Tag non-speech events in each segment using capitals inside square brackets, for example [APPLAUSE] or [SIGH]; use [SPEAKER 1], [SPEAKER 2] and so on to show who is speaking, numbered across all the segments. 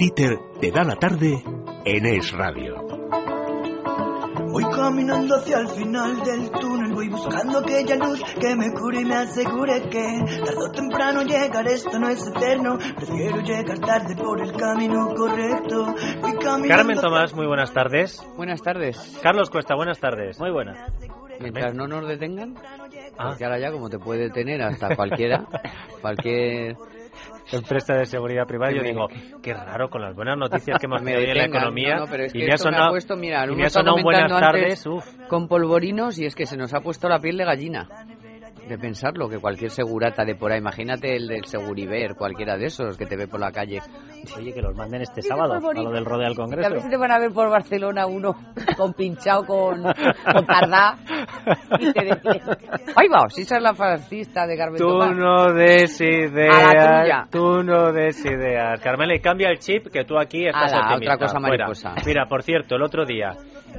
[SPEAKER 1] Dieter te da la tarde en Es Radio.
[SPEAKER 2] Voy caminando hacia el final del túnel, voy buscando aquella luz que me cure y me asegure que tarde o temprano llegar, esto no es eterno, prefiero llegar tarde por el camino correcto. Voy caminando
[SPEAKER 3] Carmen Tomás, muy buenas tardes.
[SPEAKER 4] Buenas tardes.
[SPEAKER 3] Carlos Cuesta, buenas tardes. Muy buenas.
[SPEAKER 4] Mientras no nos detengan,
[SPEAKER 3] Ah.
[SPEAKER 4] porque ahora ya como te puede detener hasta cualquiera, [LAUGHS] cualquier... [LAUGHS]
[SPEAKER 3] Empresa de seguridad privada, yo digo, qué raro con las buenas noticias que hemos [LAUGHS] tenido en la economía.
[SPEAKER 4] No, no, pero es
[SPEAKER 3] y
[SPEAKER 4] que
[SPEAKER 3] me ha
[SPEAKER 4] esto me ha
[SPEAKER 3] sonado,
[SPEAKER 4] puesto, mira,
[SPEAKER 3] y me ha sonado buenas tardes. Uf,
[SPEAKER 4] con polvorinos y es que se nos ha puesto la piel de gallina. De pensarlo, que cualquier segurata de por ahí, imagínate el del Seguriver, cualquiera de esos que te ve por la calle.
[SPEAKER 3] oye, que los manden este sábado a lo del Rodeo al
[SPEAKER 4] A
[SPEAKER 3] Congreso.
[SPEAKER 4] ver si te van a ver por Barcelona uno con pinchado con, con tardá y te decían, ¡ay va! Si esa es la fascista de Carmen
[SPEAKER 3] Tú
[SPEAKER 4] Tomás.
[SPEAKER 3] no des
[SPEAKER 4] A la
[SPEAKER 3] ideas,
[SPEAKER 4] tuya.
[SPEAKER 3] tú no des ideas. Carmela, y cambia el chip que tú aquí estás
[SPEAKER 4] Ala,
[SPEAKER 3] optimista.
[SPEAKER 4] otra cosa
[SPEAKER 3] Fuera.
[SPEAKER 4] mariposa.
[SPEAKER 3] Mira, por cierto, el otro día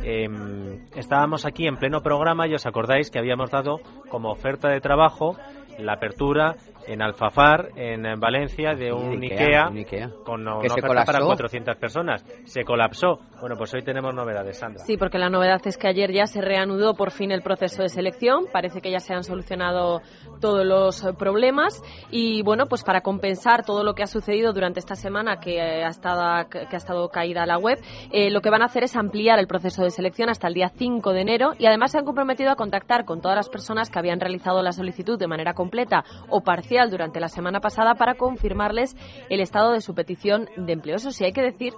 [SPEAKER 3] em, estábamos aquí en pleno programa y os acordáis que habíamos dado como oferta de trabajo la apertura en Alfafar, en, en Valencia, de un Ikea,
[SPEAKER 4] Ikea, un Ikea.
[SPEAKER 3] con una oferta
[SPEAKER 4] colapsó.
[SPEAKER 3] para 400 personas. Se colapsó. Bueno, pues hoy tenemos novedades, Sandra.
[SPEAKER 5] Sí, porque la novedad es que ayer ya se reanudó por fin el proceso de selección. Parece que ya se han solucionado todos los problemas. Y bueno, pues para compensar todo lo que ha sucedido durante esta semana que eh, ha estado, que ha estado caída la web, eh, lo que van a hacer es ampliar el proceso de selección hasta el día 5 de enero y además se han comprometido a contactar con todas las personas que habían realizado la solicitud de manera completa o parcial durante la semana pasada para confirmarles el estado de su petición de empleo. Eso sí, hay que decir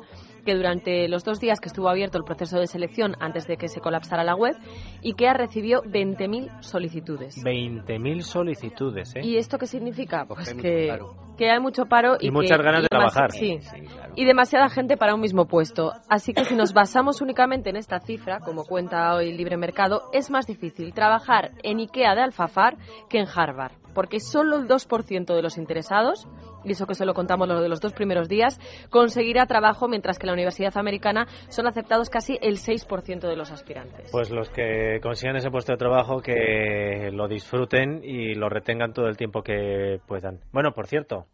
[SPEAKER 5] que durante los dos días que estuvo abierto el proceso de selección antes de que se colapsara la web, IKEA recibió 20.000 solicitudes.
[SPEAKER 3] 20.000 solicitudes, ¿eh?
[SPEAKER 5] ¿Y esto qué significa?
[SPEAKER 4] Pues
[SPEAKER 5] Pues
[SPEAKER 4] hay
[SPEAKER 5] que,
[SPEAKER 4] paro.
[SPEAKER 5] que hay mucho paro y,
[SPEAKER 3] Y muchas
[SPEAKER 5] que-
[SPEAKER 3] ganas de
[SPEAKER 5] y
[SPEAKER 3] trabajar.
[SPEAKER 5] Sí,
[SPEAKER 4] Sí, claro.
[SPEAKER 5] y demasiada gente para un mismo puesto. Así que si nos basamos únicamente en esta cifra, como cuenta hoy Libre Mercado, es más difícil trabajar en IKEA de Alfafar que en Harvard, porque solo el 2% de los interesados, y eso que solo contamos lo de los dos primeros días, conseguirá trabajo, mientras que en la Universidad Americana son aceptados casi el 6% de los aspirantes.
[SPEAKER 3] Pues los que consigan ese puesto de trabajo que lo disfruten y lo retengan todo el tiempo que puedan. Bueno, por cierto,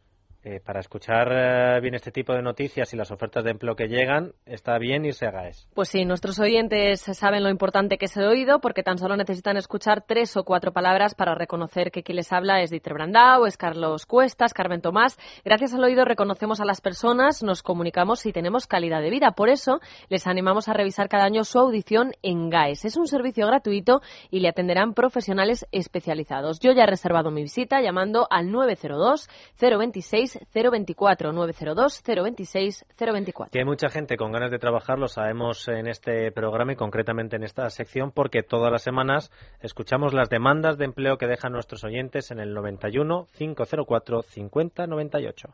[SPEAKER 3] eh, para escuchar eh, bien este tipo de noticias y las ofertas de empleo que llegan, está bien irse a GAES.
[SPEAKER 5] Pues sí, nuestros oyentes saben lo importante que es el oído porque tan solo necesitan escuchar tres o cuatro palabras para reconocer que quien les habla es Dieter Brandau, es Carlos Cuestas, Carmen Tomás. Gracias al oído reconocemos a las personas, nos comunicamos y tenemos calidad de vida. Por eso les animamos a revisar cada año su audición en GAES. Es un servicio gratuito y le atenderán profesionales especializados. Yo ya he reservado mi visita llamando al 902 026 024 902 026 024.
[SPEAKER 3] Que hay mucha gente con ganas de trabajar, lo sabemos en este programa y concretamente en esta sección, porque todas las semanas escuchamos las demandas de empleo que dejan nuestros oyentes en el 91 504 50 98.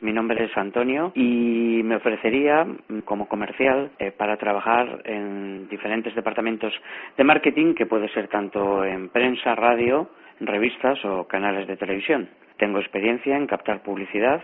[SPEAKER 6] Mi nombre es Antonio y me ofrecería mm, como comercial eh, para trabajar en diferentes departamentos de marketing que puede ser tanto en prensa, radio, revistas o canales de televisión. Tengo experiencia en captar publicidad.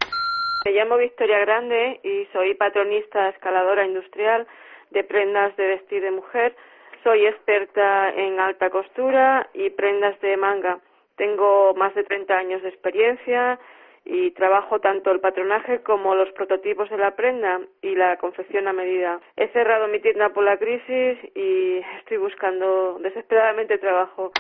[SPEAKER 7] Me llamo Victoria Grande y soy patronista escaladora industrial de prendas de vestir de mujer. Soy experta en alta costura y prendas de manga. Tengo más de 30 años de experiencia y trabajo tanto el patronaje como los prototipos de la prenda y la confección a medida. He cerrado mi tienda por la crisis y estoy buscando desesperadamente trabajo.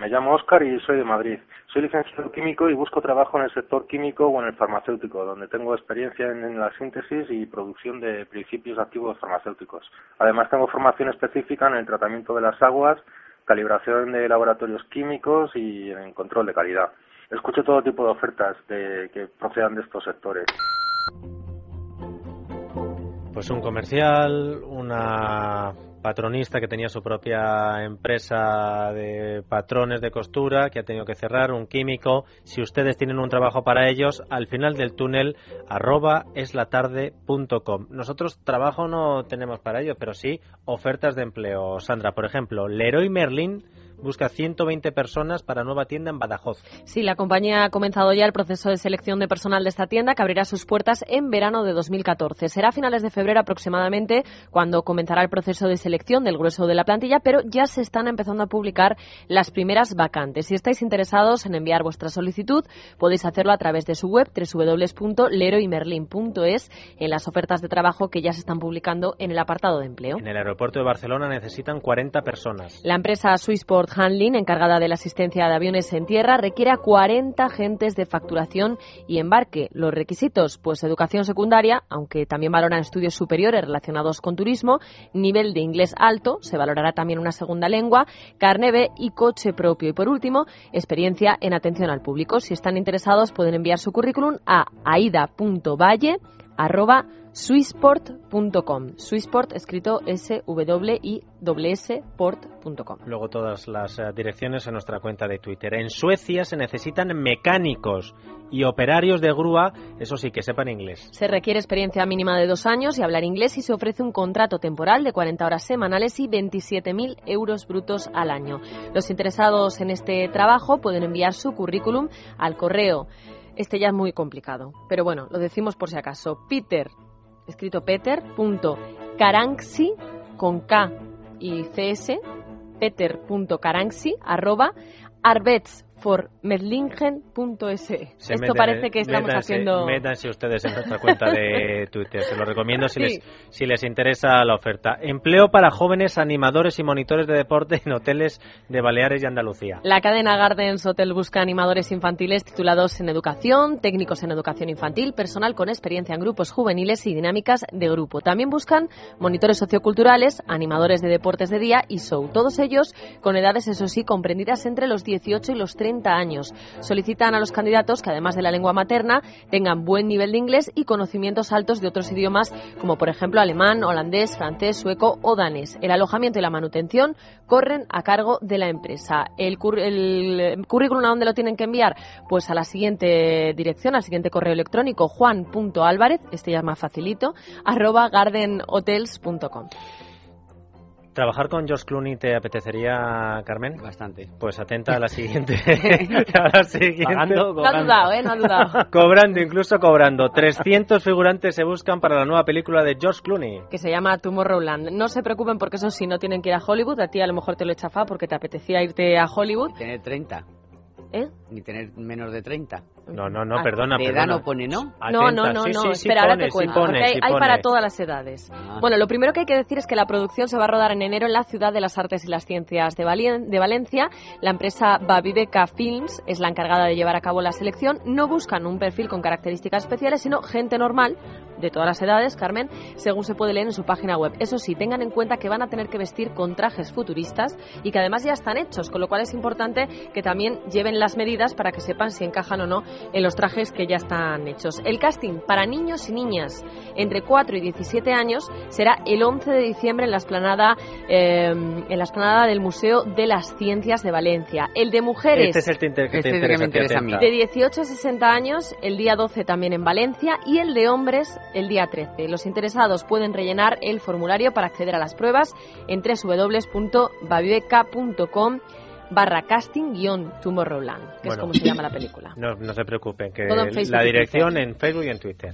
[SPEAKER 8] Me llamo Óscar y soy de Madrid. Soy licenciado químico y busco trabajo en el sector químico o en el farmacéutico, donde tengo experiencia en, la síntesis y producción de principios activos farmacéuticos. Además, tengo formación específica en el tratamiento de las aguas, calibración de laboratorios químicos y en control de calidad. Escucho todo tipo de ofertas que procedan de estos sectores.
[SPEAKER 3] Pues un comercial, una patronista que tenía su propia empresa de patrones de costura, que ha tenido que cerrar, un químico. Si ustedes tienen un trabajo para ellos, al final del túnel, arroba eslatarde.com. Nosotros trabajo no tenemos para ello, pero sí ofertas de empleo. Sandra, por ejemplo, Leroy Merlin busca 120 personas para nueva tienda en Badajoz.
[SPEAKER 5] Sí, la compañía ha comenzado ya el proceso de selección de personal de esta tienda que abrirá sus puertas en verano de 2014. Será a finales de febrero aproximadamente cuando comenzará el proceso de selección del grueso de la plantilla, pero ya se están empezando a publicar las primeras vacantes. Si estáis interesados en enviar vuestra solicitud, podéis hacerlo a través de su web www.leroymerlin.es en las ofertas de trabajo que ya se están publicando en el apartado de empleo.
[SPEAKER 3] En el aeropuerto de Barcelona necesitan 40 personas.
[SPEAKER 5] La empresa Swissport Handling, encargada de la asistencia de aviones en tierra, requiere a 40 agentes de facturación y embarque. Los requisitos, pues educación secundaria, aunque también valoran estudios superiores relacionados con turismo, nivel de inglés alto, se valorará también una segunda lengua, carne B y coche propio. Y por último, experiencia en atención al público. Si están interesados, pueden enviar su currículum a aida.valle swissport.com. Swissport escrito s w i s port.com.
[SPEAKER 3] Luego todas las eh, direcciones en nuestra cuenta de Twitter. En Suecia se necesitan mecánicos y operarios de grúa, eso sí, que sepan inglés.
[SPEAKER 5] Se requiere experiencia mínima de dos años y hablar inglés y se ofrece un contrato temporal de 40 horas semanales y 27.000 euros brutos al año. Los interesados en este trabajo pueden enviar su currículum al correo. Este ya es muy complicado, pero bueno, lo decimos por si acaso. Peter escrito Peter, punto con K y CS, peter.caranxi, arroba, arbets formedlingen.es. Esto parece que estamos haciendo.
[SPEAKER 3] Métanse ustedes en nuestra cuenta de [LAUGHS] Twitter. Se lo recomiendo si, les, si les interesa la oferta. Empleo para jóvenes animadores y monitores de deporte en hoteles de Baleares y Andalucía.
[SPEAKER 5] La cadena Gardens Hotel busca animadores infantiles titulados en educación, técnicos en educación infantil, personal con experiencia en grupos juveniles y dinámicas de grupo. También buscan monitores socioculturales, animadores de deportes de día y show. Todos ellos con edades, eso sí, comprendidas entre los 18 y los 30 años. Solicitan a los candidatos que, además de la lengua materna, tengan buen nivel de inglés y conocimientos altos de otros idiomas, como por ejemplo alemán, holandés, francés, sueco o danés. El alojamiento y la manutención corren a cargo de la empresa. El, currículum a dónde lo tienen que enviar? Pues a la siguiente dirección, al siguiente correo electrónico, juan.álvarez, este ya es más facilito, arroba gardenhotels.com.
[SPEAKER 3] ¿Trabajar con George Clooney te apetecería, Carmen?
[SPEAKER 4] Bastante.
[SPEAKER 3] Pues atenta a la siguiente. [LAUGHS] a la siguiente.
[SPEAKER 5] No ha dudado, ¿eh? No ha dudado. [LAUGHS]
[SPEAKER 3] cobrando, incluso cobrando. 300 figurantes se buscan para la nueva película de George Clooney.
[SPEAKER 5] Que se llama Tomorrowland. No se preocupen porque eso sí, no tienen que ir a Hollywood. A ti a lo mejor te lo he chafado porque te apetecía irte a Hollywood.
[SPEAKER 4] Tener 30.
[SPEAKER 5] ¿Eh?
[SPEAKER 4] Ni tener menos de 30.
[SPEAKER 3] No, no, no, perdona.
[SPEAKER 4] ¿De edad no pone, no?
[SPEAKER 5] No, no, no, no. Espera, ahora te cuento. porque hay, para todas las edades. Ah. Bueno, lo primero que hay que decir es que la producción se va a rodar en enero en la Ciudad de las Artes y las Ciencias de, de Valencia. La empresa Babibeca Films es la encargada de llevar a cabo la selección. No buscan un perfil con características especiales, sino gente normal, de todas las edades, Carmen, según se puede leer en su página web. Eso sí, tengan en cuenta que van a tener que vestir con trajes futuristas y que además ya están hechos, con lo cual es importante que también lleven las medidas para que sepan si encajan o no en los trajes que ya están hechos. El casting para niños y niñas entre 4 y 17 años será el 11 de diciembre en la esplanada, eh, en la esplanada del Museo de las Ciencias de Valencia. El de mujeres
[SPEAKER 3] este es el que te este interesa, a mí.
[SPEAKER 5] de 18 a 60 años el día 12 también en Valencia y el de hombres el día 13. Los interesados pueden rellenar el formulario para acceder a las pruebas en www.babibeca.com barra casting guion Tomorrowland, que es como se llama la película.
[SPEAKER 3] No, no se preocupen, que la dirección en Facebook y en Twitter.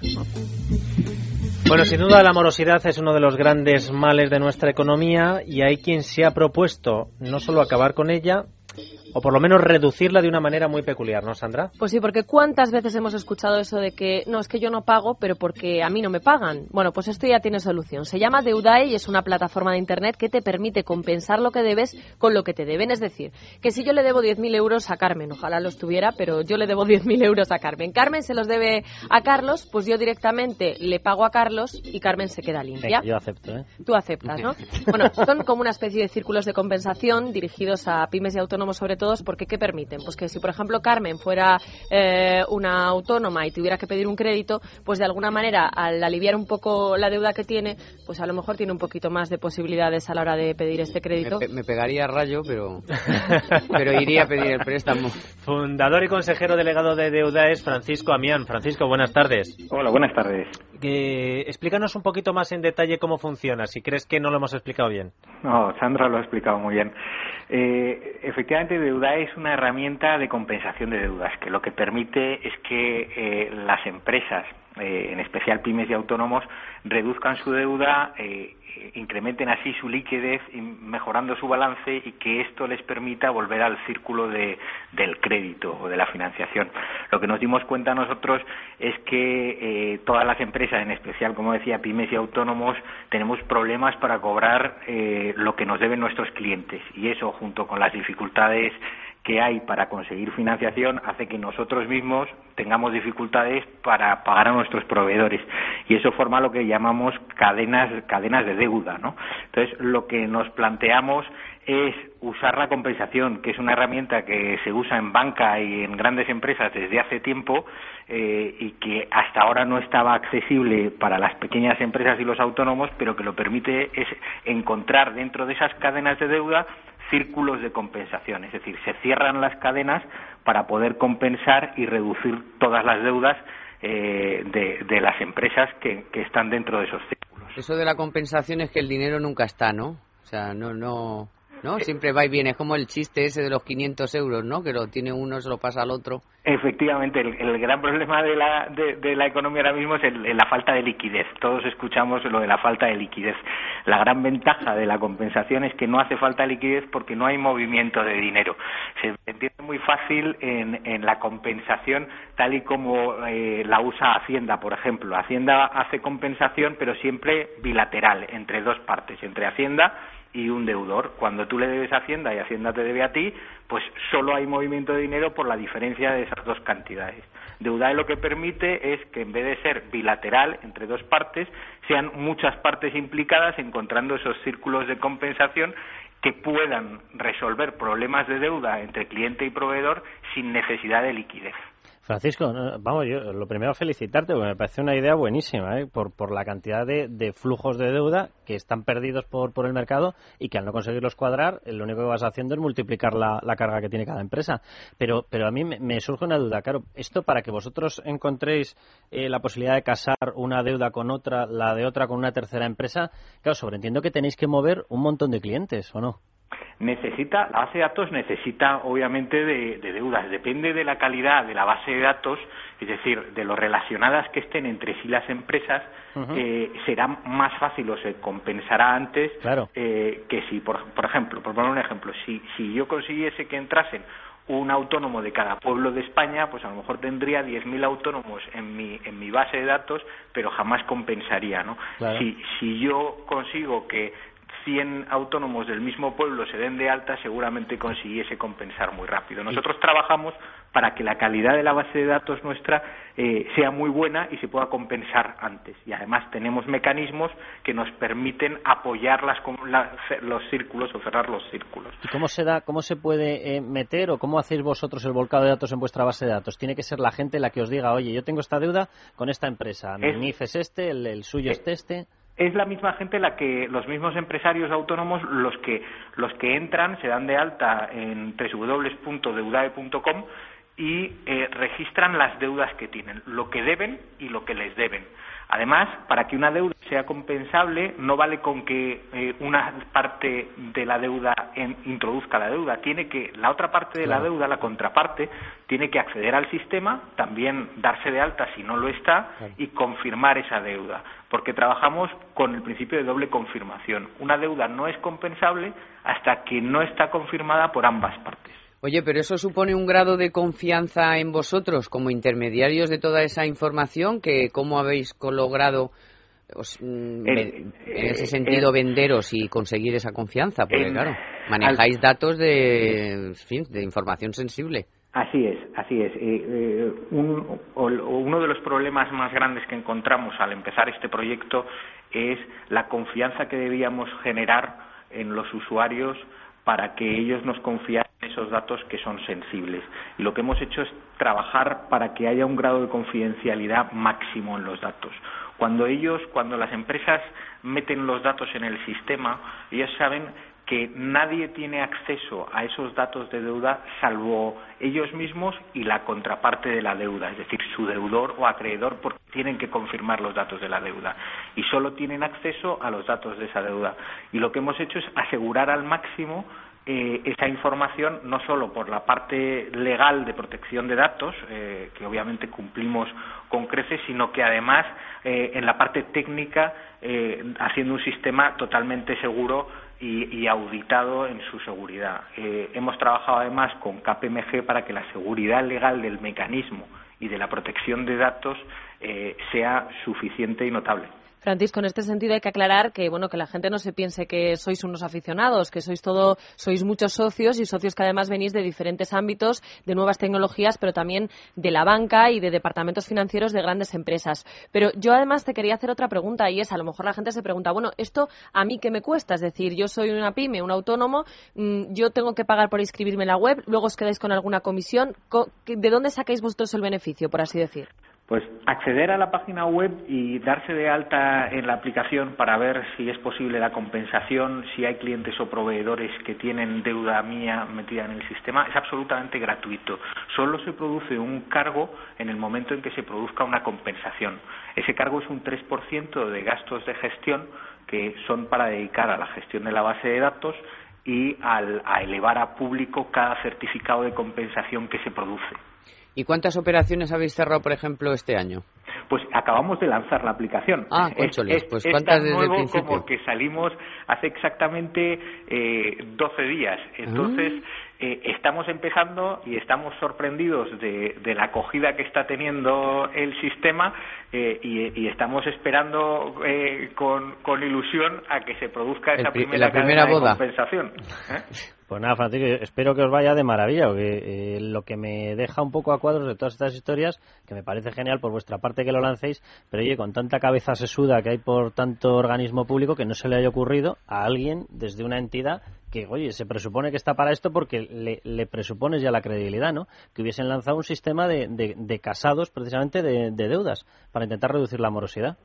[SPEAKER 3] Bueno, sin duda la morosidad es uno de los grandes males de nuestra economía y hay quien se ha propuesto no solo acabar con ella, o por lo menos reducirla de una manera muy peculiar, ¿no, Sandra?
[SPEAKER 5] Pues sí, porque cuántas veces hemos escuchado eso de que no, es que yo no pago, pero porque a mí no me pagan. Bueno, pues esto ya tiene solución. Se llama Deudae y es una plataforma de Internet que te permite compensar lo que debes con lo que te deben. Es decir, que si yo le debo 10.000 euros a Carmen, ojalá los tuviera, pero yo le debo 10.000 euros a Carmen. Carmen se los debe a Carlos, pues yo directamente le pago a Carlos y Carmen se queda limpia.
[SPEAKER 3] yo acepto, ¿eh?
[SPEAKER 5] Tú aceptas, ¿no? [LAUGHS] bueno, son como una especie de círculos de compensación dirigidos a pymes y autónomos sobre todo todos, porque ¿qué permiten? Pues que si, por ejemplo, Carmen fuera eh, una autónoma y tuviera que pedir un crédito, pues de alguna manera, al aliviar un poco la deuda que tiene, pues a lo mejor tiene un poquito más de posibilidades a la hora de pedir este crédito.
[SPEAKER 4] Me, me pegaría rayo, pero, [LAUGHS] pero iría a pedir el préstamo.
[SPEAKER 3] Fundador y consejero delegado de deuda es Francisco Amián. Francisco, buenas tardes.
[SPEAKER 9] Hola, buenas tardes.
[SPEAKER 3] Que, explícanos un poquito más en detalle cómo funciona, si crees que no lo hemos explicado bien.
[SPEAKER 9] No, Sandra lo ha explicado muy bien. Eh, efectivamente, deuda es una herramienta de compensación de deudas, que lo que permite es que eh, las empresas, eh, en especial pymes y autónomos, reduzcan su deuda, eh, incrementen así su liquidez, mejorando su balance y que esto les permita volver al círculo de, del crédito o de la financiación. Lo que nos dimos cuenta nosotros es que eh, todas las empresas, en especial, como decía, pymes y autónomos, tenemos problemas para cobrar eh, lo que nos deben nuestros clientes y eso, junto con las dificultades que hay para conseguir financiación hace que nosotros mismos tengamos dificultades para pagar a nuestros proveedores. Y eso forma lo que llamamos cadenas cadenas de deuda no entonces lo que nos planteamos es usar la compensación que es una herramienta que se usa en banca y en grandes empresas desde hace tiempo eh, y que hasta ahora no estaba accesible para las pequeñas empresas y los autónomos pero que lo permite es encontrar dentro de esas cadenas de deuda círculos de compensación, es decir, se cierran las cadenas para poder compensar y reducir todas las deudas eh, de, las empresas que, que, están dentro de esos círculos.
[SPEAKER 4] Eso de la compensación es que el dinero nunca está, ¿no? O sea, no, no, ¿no? Siempre va y viene, es como el chiste ese de los 500 euros, ¿no? Que lo tiene uno, se lo pasa al otro.
[SPEAKER 9] Efectivamente, el, el gran problema de la, de, de, la economía ahora mismo es el, la falta de liquidez. Todos escuchamos lo de la falta de liquidez. La gran ventaja de la compensación es que no hace falta liquidez porque no hay movimiento de dinero. Se entiende muy fácil en, en la compensación tal y como eh, la usa Hacienda, por ejemplo. Hacienda hace compensación, pero siempre bilateral, entre dos partes, entre Hacienda y un deudor. Cuando tú le debes a Hacienda y Hacienda te debe a ti, pues solo hay movimiento de dinero por la diferencia de esas dos cantidades. Deuda lo que permite es que en vez de ser bilateral entre dos partes, sean muchas partes implicadas encontrando esos círculos de compensación que puedan resolver problemas de deuda entre cliente y proveedor sin necesidad de liquidez.
[SPEAKER 3] Francisco, vamos, yo lo primero felicitarte, porque me parece una idea buenísima, ¿eh? por, por la cantidad de, de, flujos de deuda que están perdidos por, por el mercado y que al no conseguirlos cuadrar, lo único que vas haciendo es multiplicar la, la carga que tiene cada empresa. Pero, pero a mí me, me, surge una duda, claro, esto para que vosotros encontréis eh, la posibilidad de casar una deuda con otra, la de otra con una tercera empresa, claro, sobreentiendo que tenéis que mover un montón de clientes, ¿o no?
[SPEAKER 9] Necesita, la base de datos necesita obviamente de, de, deudas, depende de la calidad de la base de datos, es decir, de lo relacionadas que estén entre sí las empresas, uh -huh. eh, será más fácil o se compensará antes
[SPEAKER 3] claro.
[SPEAKER 9] eh, que si, por, por ejemplo, por poner un ejemplo, si, si yo consiguiese que entrasen un autónomo de cada pueblo de España, pues a lo mejor tendría 10.000 autónomos en mi, en mi base de datos, pero jamás compensaría, ¿no?
[SPEAKER 3] Claro.
[SPEAKER 9] Si, si yo consigo que 100 autónomos del mismo pueblo se den de alta, seguramente consiguiese compensar muy rápido. Nosotros trabajamos para que la calidad de la base de datos nuestra eh, sea muy buena y se pueda compensar antes. Y además tenemos mecanismos que nos permiten apoyar las, la, los círculos o cerrar los círculos.
[SPEAKER 3] ¿Y cómo se, da, cómo se puede eh, meter o cómo hacéis vosotros el volcado de datos en vuestra base de datos? Tiene que ser la gente la que os diga, oye, yo tengo esta deuda con esta empresa. Mi
[SPEAKER 9] es,
[SPEAKER 3] NIF es este, el, el suyo
[SPEAKER 9] es,
[SPEAKER 3] es este
[SPEAKER 9] es la misma gente la que los mismos empresarios autónomos los que los que entran se dan de alta en www.deudae.com y eh, registran las deudas que tienen, lo que deben y lo que les deben. Además, para que una deuda sea compensable, no vale con que eh, una parte de la deuda en, introduzca la deuda. Tiene que la otra parte de
[SPEAKER 3] claro.
[SPEAKER 9] la deuda, la contraparte, tiene que acceder al sistema, también darse de alta si no lo está
[SPEAKER 3] claro.
[SPEAKER 9] y confirmar esa deuda, porque trabajamos con el principio de doble confirmación. Una deuda no es compensable hasta que no está confirmada por ambas partes.
[SPEAKER 4] Oye, pero eso supone un grado de confianza en vosotros como intermediarios de toda esa información, que cómo habéis logrado os, mm,
[SPEAKER 9] Eh,
[SPEAKER 4] en ese sentido venderos y conseguir esa confianza, porque claro, manejáis datos de, de información sensible.
[SPEAKER 9] Así es, así es. Eh, eh, un- o uno de los problemas más grandes que encontramos al empezar este proyecto es la confianza que debíamos generar en los usuarios para que ellos nos confiaran esos datos que son sensibles. Y lo que hemos hecho es trabajar para que haya un grado de confidencialidad máximo en los datos. Cuando ellos, cuando las empresas meten los datos en el sistema, ellos saben que nadie tiene acceso a esos datos de deuda salvo ellos mismos y la contraparte de la deuda, es decir, su deudor o acreedor, porque tienen que confirmar los datos de la deuda y solo tienen acceso a los datos de esa deuda. Y lo que hemos hecho es asegurar al máximo eh, esa información no solo por la parte legal de protección de datos, eh, que obviamente cumplimos con creces, sino que además eh, en la parte técnica haciendo un sistema totalmente seguro y, auditado en su seguridad. hemos trabajado además con KPMG para que la seguridad legal del mecanismo y de la protección de datos sea suficiente y notable.
[SPEAKER 5] Francisco, en este sentido hay que aclarar que bueno que la gente no se piense que sois unos aficionados, que sois todo, sois muchos socios y socios que además venís de diferentes ámbitos, de nuevas tecnologías, pero también de la banca y de departamentos financieros de grandes empresas. Pero yo además te quería hacer otra pregunta y es, a lo mejor la gente se pregunta, bueno, esto a mí qué me cuesta, es decir, yo soy una pyme, un autónomo, mm, yo tengo que pagar por inscribirme en la web, luego os quedáis con alguna comisión, ¿de dónde sacáis vosotros el beneficio, por así decir?
[SPEAKER 9] Pues acceder a la página web y darse de alta en la aplicación para ver si es posible la compensación, si hay clientes o proveedores que tienen deuda mía metida en el sistema, es absolutamente gratuito. Solo se produce un cargo en el momento en que se produzca una compensación. Ese cargo es un 3% de gastos de gestión que son para dedicar a la gestión de la base de datos y a elevar a público cada certificado de compensación que se produce.
[SPEAKER 4] ¿Y cuántas operaciones habéis cerrado, por ejemplo, este año?
[SPEAKER 9] Pues acabamos de lanzar la aplicación.
[SPEAKER 4] Ah, es, pues ¿cuántas desde
[SPEAKER 9] nuevo
[SPEAKER 4] el principio?
[SPEAKER 9] como que salimos hace exactamente eh, 12 días. Entonces, ah. Eh, estamos empezando y estamos sorprendidos de, la acogida que está teniendo el sistema eh, y, estamos esperando eh, con, ilusión a que se produzca esa primera,
[SPEAKER 4] la primera boda.
[SPEAKER 9] compensación. [LAUGHS]
[SPEAKER 3] Pues nada, Francisco, espero que os vaya de maravilla, porque eh, lo que me deja un poco a cuadros de todas estas historias, que me parece genial por vuestra parte que lo lancéis, pero oye, con tanta cabeza sesuda que hay por tanto organismo público, que no se le haya ocurrido a alguien desde una entidad que, oye, se presupone que está para esto porque le, presupones ya la credibilidad, ¿no? Que hubiesen lanzado un sistema de, de, casados, precisamente, de deudas, para intentar reducir la morosidad.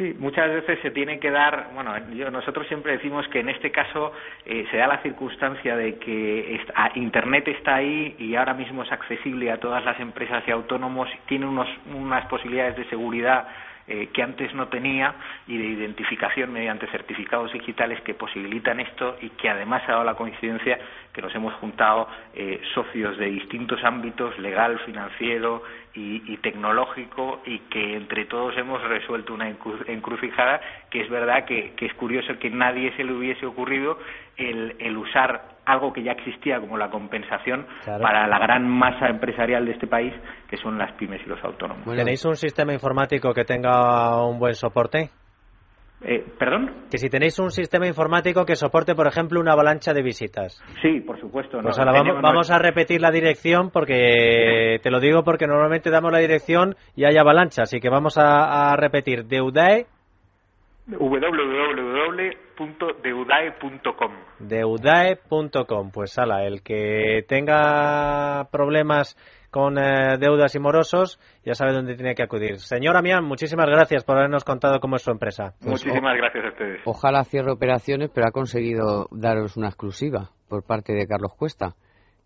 [SPEAKER 9] Sí, muchas veces se tiene que dar, bueno, nosotros siempre decimos que en este caso eh, se da la circunstancia de que Internet está ahí y ahora mismo es accesible a todas las empresas y autónomos, tiene unos, unas posibilidades de seguridad eh, que antes no tenía y de identificación mediante certificados digitales que posibilitan esto y que además ha dado la coincidencia que nos hemos juntado eh, socios de distintos ámbitos, legal, financiero y, tecnológico, y que entre todos hemos resuelto una encrucijada que es verdad que, es curioso que nadie se le hubiese ocurrido el, usar algo que ya existía como la compensación para la gran masa empresarial de este país, que son las pymes y los autónomos.
[SPEAKER 3] ¿Tenéis un sistema informático que tenga un buen soporte?
[SPEAKER 9] Eh, ¿Perdón?
[SPEAKER 3] Que si tenéis un sistema informático que soporte, por ejemplo, una avalancha de visitas.
[SPEAKER 9] Sí, por supuesto.
[SPEAKER 3] Pues vamos, a repetir la dirección porque te lo digo porque normalmente damos la dirección y hay avalancha, así que vamos a, repetir deudae
[SPEAKER 9] www.deudae.com
[SPEAKER 3] Deudae.com, pues ala, el que tenga problemas con eh, deudas y morosos, ya sabe dónde tiene que acudir. Señora Mian, muchísimas gracias por habernos contado cómo es su empresa.
[SPEAKER 9] Pues muchísimas gracias a ustedes.
[SPEAKER 4] Ojalá cierre operaciones, pero ha conseguido daros una exclusiva por parte de Carlos Cuesta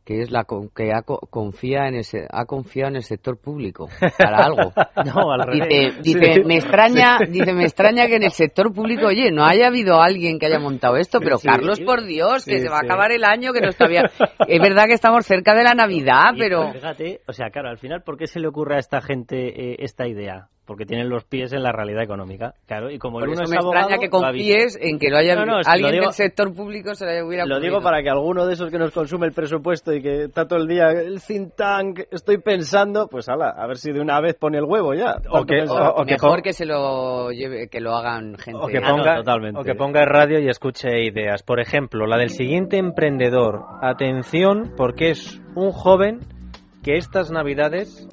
[SPEAKER 4] que es la que ha, confía en ese, ha confiado en el sector público [LAUGHS] para algo.
[SPEAKER 3] no,
[SPEAKER 4] dice, dice me extraña, dice me extraña que en el sector público, oye, no haya habido alguien que haya montado esto, pero Carlos, por Dios, que se va a acabar el año, que no está bien. Es verdad que estamos cerca de la Navidad, pero
[SPEAKER 3] fíjate, o sea, claro, al final, ¿por qué se le ocurre a esta gente eh, esta idea? Porque tienen los pies en la realidad económica. Claro, y como
[SPEAKER 4] Por
[SPEAKER 3] uno
[SPEAKER 4] eso
[SPEAKER 3] me
[SPEAKER 4] extraña que confíes en que lo haya alguien del sector público se lo hubiera
[SPEAKER 3] Lo digo para que alguno de esos que nos consume el presupuesto y que está todo el día el think tank, estoy pensando, pues ala, a ver si de una vez pone el huevo ya.
[SPEAKER 4] O que, o, mejor que, se lo lleve, que lo hagan gente.
[SPEAKER 3] O que ponga, o que ponga radio y escuche ideas. Por ejemplo, la del siguiente emprendedor. Atención, porque es un joven que estas navidades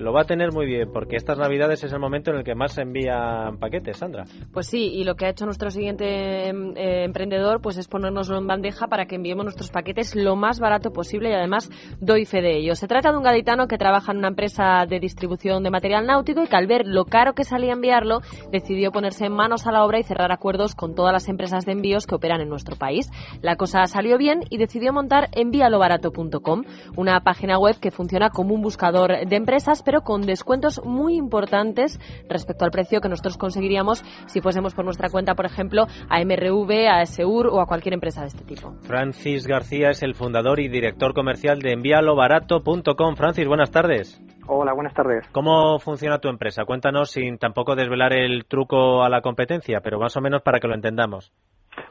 [SPEAKER 3] lo va a tener muy bien, porque estas navidades es el momento en el que más se envían paquetes, Sandra.
[SPEAKER 5] Pues sí, y lo que ha hecho nuestro siguiente em, eh, emprendedor pues es ponernoslo en bandeja para que enviemos nuestros paquetes lo más barato posible y además doy fe de ello. Se trata de un gaditano que trabaja en una empresa de distribución de material náutico y que al ver lo caro que salía enviarlo, decidió ponerse manos a la obra y cerrar acuerdos con todas las empresas de envíos que operan en nuestro país. La cosa salió bien y decidió montar envíalobarato.com, una página web que funciona como un buscador de empresas, pero con descuentos muy importantes respecto al precio que nosotros conseguiríamos si fuésemos por nuestra cuenta, por ejemplo, a MRV, a SEUR o a cualquier empresa de este tipo.
[SPEAKER 3] Francis García es el fundador y director comercial de envíalobarato.com. Francis, buenas tardes.
[SPEAKER 10] Hola, buenas tardes.
[SPEAKER 3] ¿Cómo funciona tu empresa? Cuéntanos sin tampoco desvelar el truco a la competencia, pero más o menos para que lo entendamos.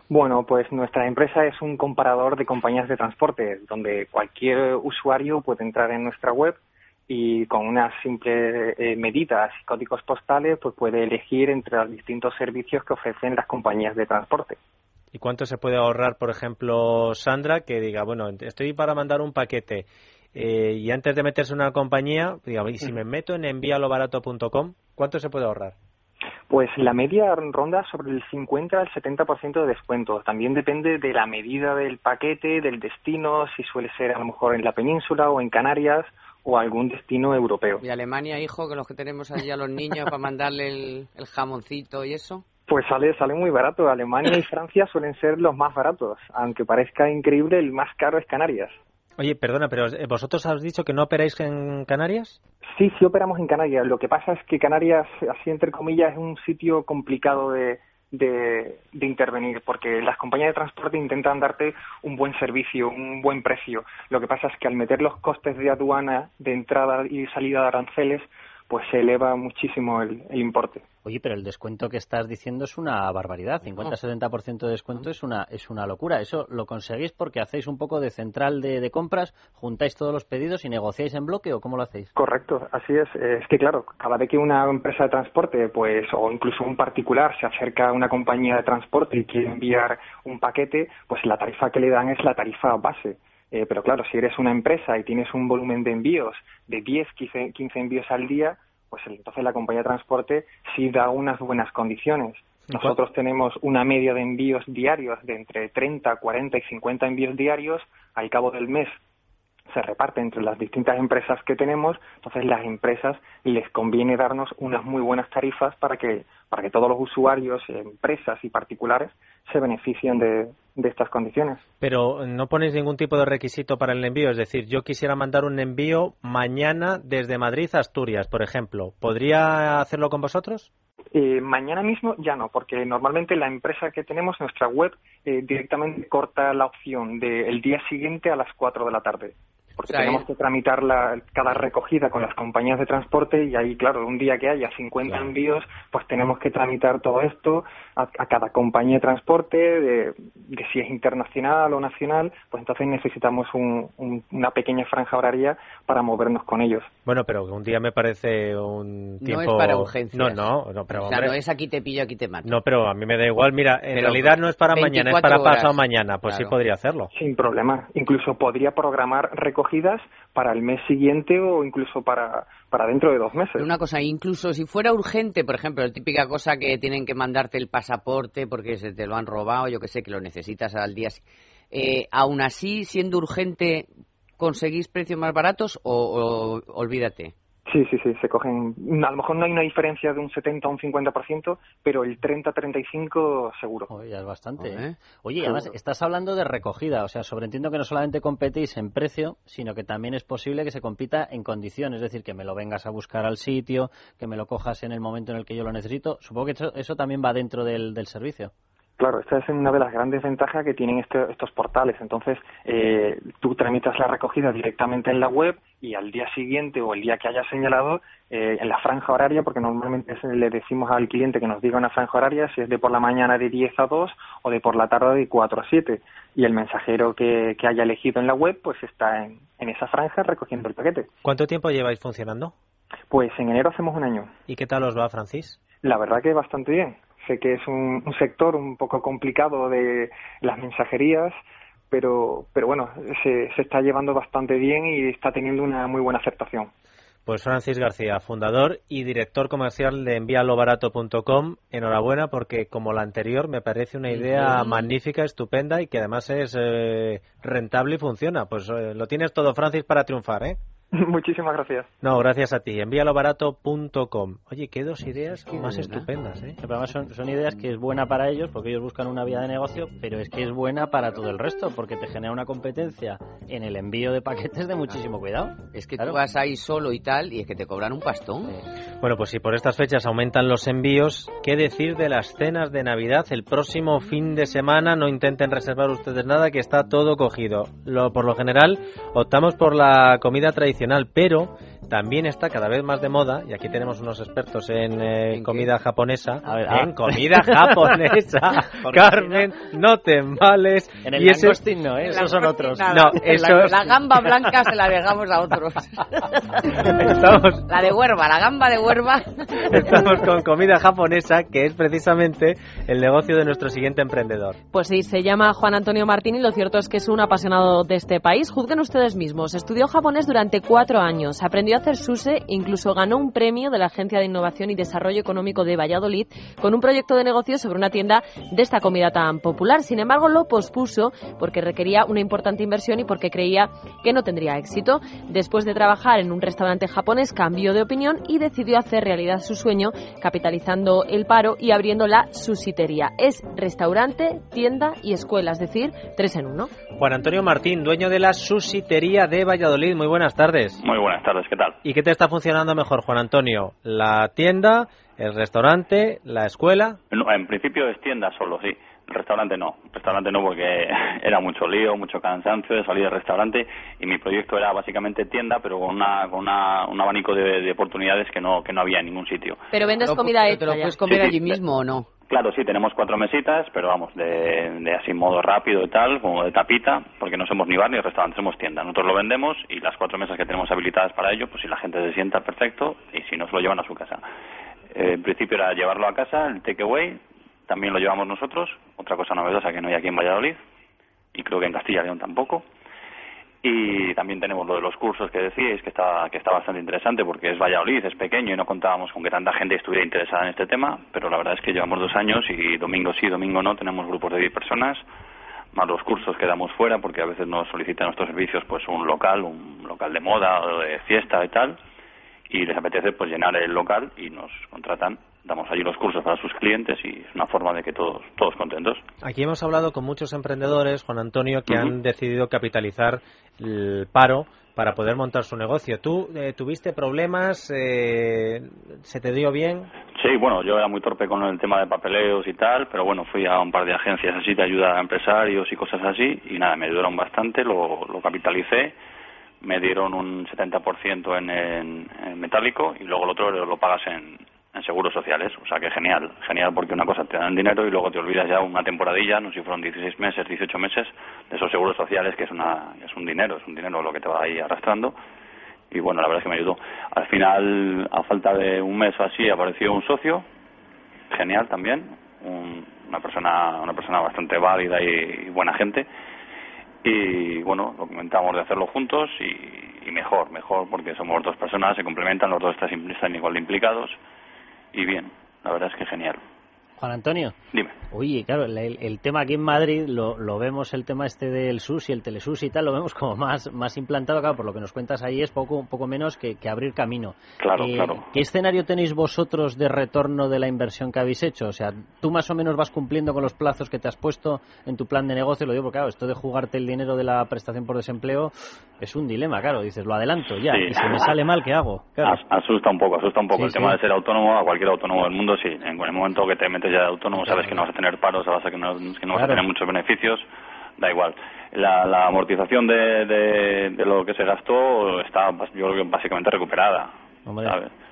[SPEAKER 10] Bueno, pues nuestra empresa es un comparador de compañías de transporte, donde cualquier usuario puede entrar en nuestra web y con unas simples eh, medidas y códigos postales pues puede elegir entre los distintos servicios que ofrecen las compañías de transporte.
[SPEAKER 3] ¿Y cuánto se puede ahorrar, por ejemplo, Sandra, que diga, bueno, estoy para mandar un paquete eh, y antes de meterse en una compañía, digamos, y si me [LAUGHS] meto en envialobarato.com, ¿cuánto se puede ahorrar?
[SPEAKER 10] Pues la media ronda sobre el 50 al 70% de descuento. También depende de la medida del paquete, del destino, si suele ser a lo mejor en la península o en Canarias o algún destino europeo.
[SPEAKER 4] ¿Y Alemania, hijo, que los que tenemos allí a los niños para mandarle el, jamoncito y eso?
[SPEAKER 10] Pues sale, sale muy barato. Alemania y Francia suelen ser los más baratos. Aunque parezca increíble, el más caro es Canarias.
[SPEAKER 3] Oye, perdona, pero eh, ¿vosotros habéis dicho que no operáis en Canarias?
[SPEAKER 10] Sí, sí operamos en Canarias. Lo que pasa es que Canarias, así entre comillas, es un sitio complicado de, de, intervenir, porque las compañías de transporte intentan darte un buen servicio, un buen precio. Lo que pasa es que al meter los costes de aduana, de entrada y salida de aranceles, pues se eleva muchísimo el importe.
[SPEAKER 11] Oye, pero el descuento que estás diciendo es una barbaridad. 50-70% de descuento es una, es una locura. ¿Eso lo conseguís porque hacéis un poco de central de, compras, juntáis todos los pedidos y negociáis en bloque o cómo lo hacéis?
[SPEAKER 10] Correcto, así es. Es que, claro, cada vez que una empresa de transporte, pues, o incluso un particular se acerca a una compañía de transporte y quiere enviar un paquete, pues la tarifa que le dan es la tarifa base. Eh, pero claro, si eres una empresa y tienes un volumen de envíos de 10, 15 envíos al día, pues entonces la compañía de transporte sí da unas buenas condiciones. Nosotros tenemos una media de envíos diarios de entre 30, 40 y 50 envíos diarios. Al cabo del mes se reparte entre las distintas empresas que tenemos, entonces las empresas les conviene darnos unas muy buenas tarifas para que, para que todos los usuarios, empresas y particulares se beneficien de, de estas condiciones.
[SPEAKER 3] Pero no ponéis ningún tipo de requisito para el envío, es decir, yo quisiera mandar un envío mañana desde Madrid a Asturias, por ejemplo, ¿podría hacerlo con vosotros?
[SPEAKER 10] Eh, mañana mismo ya no, porque normalmente la empresa que tenemos, nuestra web, eh, directamente corta la opción del día siguiente a las 4 de la tarde porque tenemos que tramitar la, cada recogida con las compañías de transporte y ahí, claro, un día que haya 50 envíos, pues tenemos que tramitar todo esto a, cada compañía de transporte, de, si es internacional o nacional, pues entonces necesitamos una pequeña franja horaria para movernos con ellos.
[SPEAKER 3] Bueno, pero un día me parece un tiempo...
[SPEAKER 4] No es para urgencias.
[SPEAKER 3] No, no, no pero
[SPEAKER 4] o sea, no es aquí te pillo, aquí te mato.
[SPEAKER 3] No, pero a mí me da igual. Mira, en realidad no es para mañana, es para pasado mañana. Pues sí podría hacerlo.
[SPEAKER 10] Sin problema. Incluso podría programar para el mes siguiente o incluso para, para dentro de dos meses.
[SPEAKER 4] Una cosa, incluso si fuera urgente, por ejemplo, la típica cosa que tienen que mandarte el pasaporte porque se te lo han robado, yo que sé, que lo necesitas al día. Eh, aún así, siendo urgente, ¿conseguís precios más baratos o olvídate?
[SPEAKER 10] Sí, sí, sí, se cogen. A lo mejor no hay una diferencia de un 70 a un 50%, pero el 30-35 seguro.
[SPEAKER 11] Oye, es bastante, ¿eh? Oye, además estás hablando de recogida, o sea, sobreentiendo que no solamente competís en precio, sino que también es posible que se compita en condiciones, es decir, que me lo vengas a buscar al sitio, que me lo cojas en el momento en el que yo lo necesito. Supongo que eso, también va dentro del, del servicio.
[SPEAKER 10] Claro, esta es una de las grandes ventajas que tienen este, estos portales. Entonces, eh, tú tramitas la recogida directamente en la web y al día siguiente o el día que hayas señalado, eh, en la franja horaria, porque normalmente le decimos al cliente que nos diga una franja horaria, si es de por la mañana de 10 a 2 o de por la tarde de 4 a 7. Y el mensajero que, haya elegido en la web, pues está en, en esa franja recogiendo el paquete.
[SPEAKER 3] ¿Cuánto tiempo lleváis funcionando?
[SPEAKER 10] Pues en enero hacemos un año.
[SPEAKER 3] ¿Y qué tal os va, Francis?
[SPEAKER 10] La verdad que bastante bien Sé que es un, sector un poco complicado de las mensajerías, pero, pero bueno, se, se está llevando bastante bien y está teniendo una muy buena aceptación.
[SPEAKER 3] Pues Francis García, fundador y director comercial de envialobarato.com. Enhorabuena porque como la anterior me parece una idea magnífica, estupenda y que además es eh, rentable y funciona. Pues eh, lo tienes todo, Francis, para triunfar, ¿eh? [LAUGHS]
[SPEAKER 10] Muchísimas gracias.
[SPEAKER 3] No, gracias a ti. Envíalobarato.com. Oye, qué dos ideas más estupendas, ¿eh?
[SPEAKER 11] Pero además son, son, ideas que es buena para ellos porque ellos buscan una vía de negocio, pero es que es buena para todo el resto porque te genera una competencia en el envío de paquetes de muchísimo cuidado.
[SPEAKER 4] Es que tú vas ahí solo y tal y es que te cobran un pastón.
[SPEAKER 3] Bueno, pues si por estas fechas aumentan los envíos, ¿qué decir de las cenas de Navidad? El próximo fin de semana no intenten reservar ustedes nada que está todo cogido. Lo, por lo general optamos por la comida tradicional pero también está cada vez más de moda, y aquí tenemos unos expertos en, eh, comida japonesa,
[SPEAKER 11] ver,
[SPEAKER 3] en comida [LAUGHS] japonesa, [LAUGHS] Carmen, no te embales.
[SPEAKER 11] En el
[SPEAKER 3] y ese-
[SPEAKER 11] langostín no, ¿eh? esos son otros.
[SPEAKER 3] No, eso
[SPEAKER 4] la, la gamba blanca se la dejamos a otros. [LAUGHS]
[SPEAKER 3] estamos,
[SPEAKER 4] La de Huerva, la gamba de Huerva.
[SPEAKER 3] estamos con comida japonesa, que es precisamente el negocio de nuestro siguiente emprendedor.
[SPEAKER 5] Pues sí, se llama Juan Antonio Martín y lo cierto es que es un apasionado de este país. Juzguen ustedes mismos. Estudió japonés durante cuatro años, aprendió a hacer suse, incluso ganó un premio de la Agencia de Innovación y Desarrollo Económico de Valladolid con un proyecto de negocio sobre una tienda de esta comida tan popular. Sin embargo, lo pospuso porque requería una importante inversión y porque creía que no tendría éxito. Después de trabajar en un restaurante japonés, cambió de opinión y decidió hacer realidad su sueño, capitalizando el paro y abriendo la susitería. Es restaurante, tienda y escuela, es decir, tres en uno.
[SPEAKER 3] Juan Antonio Martín, dueño de la susitería de Valladolid. Muy buenas tardes.
[SPEAKER 12] Muy buenas tardes, ¿qué tal?
[SPEAKER 3] ¿Y qué te está funcionando mejor, Juan Antonio? ¿La tienda, el restaurante, la escuela?
[SPEAKER 12] No, en principio es tienda solo, sí. El restaurante no. Restaurante no porque [LAUGHS] era mucho lío, mucho cansancio de salir del restaurante y mi proyecto era básicamente tienda, pero con, una, con una, un abanico de, de oportunidades que no, que no había en ningún sitio.
[SPEAKER 5] Pero vendes comida hecha
[SPEAKER 4] ¿Te lo puedes comer
[SPEAKER 12] sí,
[SPEAKER 4] allí
[SPEAKER 12] sí.
[SPEAKER 4] mismo o no?
[SPEAKER 12] Claro, sí, tenemos cuatro mesitas, pero vamos, de, de así modo rápido y tal, como de tapita, porque no somos ni bar ni restaurante, somos tienda. Nosotros lo vendemos y las cuatro mesas que tenemos habilitadas para ello, pues si la gente se sienta, perfecto, y si no, se lo llevan a su casa. Eh, en principio era llevarlo a casa, el takeaway, también lo llevamos nosotros, otra cosa novedosa que no hay aquí en Valladolid, y creo que en Castilla y León tampoco. Y también tenemos lo de los cursos que decíais, que está, que está bastante interesante porque es Valladolid, es pequeño y no contábamos con que tanta gente estuviera interesada en este tema, pero la verdad es que llevamos dos años y domingo sí, domingo no, tenemos grupos de 10 personas, más los cursos que damos fuera porque a veces nos solicitan nuestros servicios pues un local, un local de moda o de fiesta y tal, y les apetece pues llenar el local y nos contratan, damos allí los cursos para sus clientes y es una forma de que todos, todos contentos.
[SPEAKER 3] Aquí hemos hablado con muchos emprendedores, Juan Antonio, que
[SPEAKER 12] Ujú.
[SPEAKER 3] han decidido capitalizar el paro para poder montar su negocio. ¿Tú eh, tuviste problemas? eh, ¿Se te dio bien?
[SPEAKER 12] Sí, bueno, yo era muy torpe con el tema de papeleos y tal, pero bueno, fui a un par de agencias así de ayuda a empresarios y cosas así, y nada, me ayudaron bastante, lo, lo capitalicé, me dieron un 70% en, en, en metálico y luego el otro lo, lo pagas en, en seguros sociales, o sea que genial, genial porque una cosa te dan dinero y luego te olvidas ya una temporadilla, no sé si fueron 16 meses, 18 meses, de esos seguros sociales que es, una, es un dinero, es un dinero lo que te va ahí arrastrando y bueno, la verdad es que me ayudó. Al final, a falta de un mes o así, apareció un socio, genial también, un- una persona una persona bastante válida y, buena gente. Y bueno, lo comentamos de hacerlo juntos y, y mejor, mejor porque somos dos personas, se complementan, los dos están, están igual de implicados y bien, la verdad es que genial.
[SPEAKER 11] Juan Antonio.
[SPEAKER 12] Dime.
[SPEAKER 11] Oye, claro, el, el tema aquí en Madrid lo, lo vemos, el tema este del SUS y el telesus y tal, lo vemos como más, más implantado, claro, por lo que nos cuentas ahí es poco, poco menos que, que abrir camino.
[SPEAKER 12] Claro,
[SPEAKER 11] Eh,
[SPEAKER 12] claro.
[SPEAKER 11] ¿Qué escenario tenéis vosotros de retorno de la inversión que habéis hecho? O sea, tú más o menos vas cumpliendo con los plazos que te has puesto en tu plan de negocio, lo digo porque, claro, esto de jugarte el dinero de la prestación por desempleo es un dilema, claro, dices, lo adelanto ya,
[SPEAKER 12] Sí.
[SPEAKER 11] y si me sale mal, ¿qué hago? Claro.
[SPEAKER 12] As- Asusta un poco, asusta un poco
[SPEAKER 11] Sí,
[SPEAKER 12] el
[SPEAKER 11] sí.
[SPEAKER 12] tema de ser autónomo, a cualquier autónomo del mundo, sí. En el momento que te metes ya de autónomo, sabes que no vas a tener paros, sabes que no, que no vas a tener muchos beneficios, da igual. La, la amortización de, de, de lo que se gastó está, yo creo que básicamente recuperada.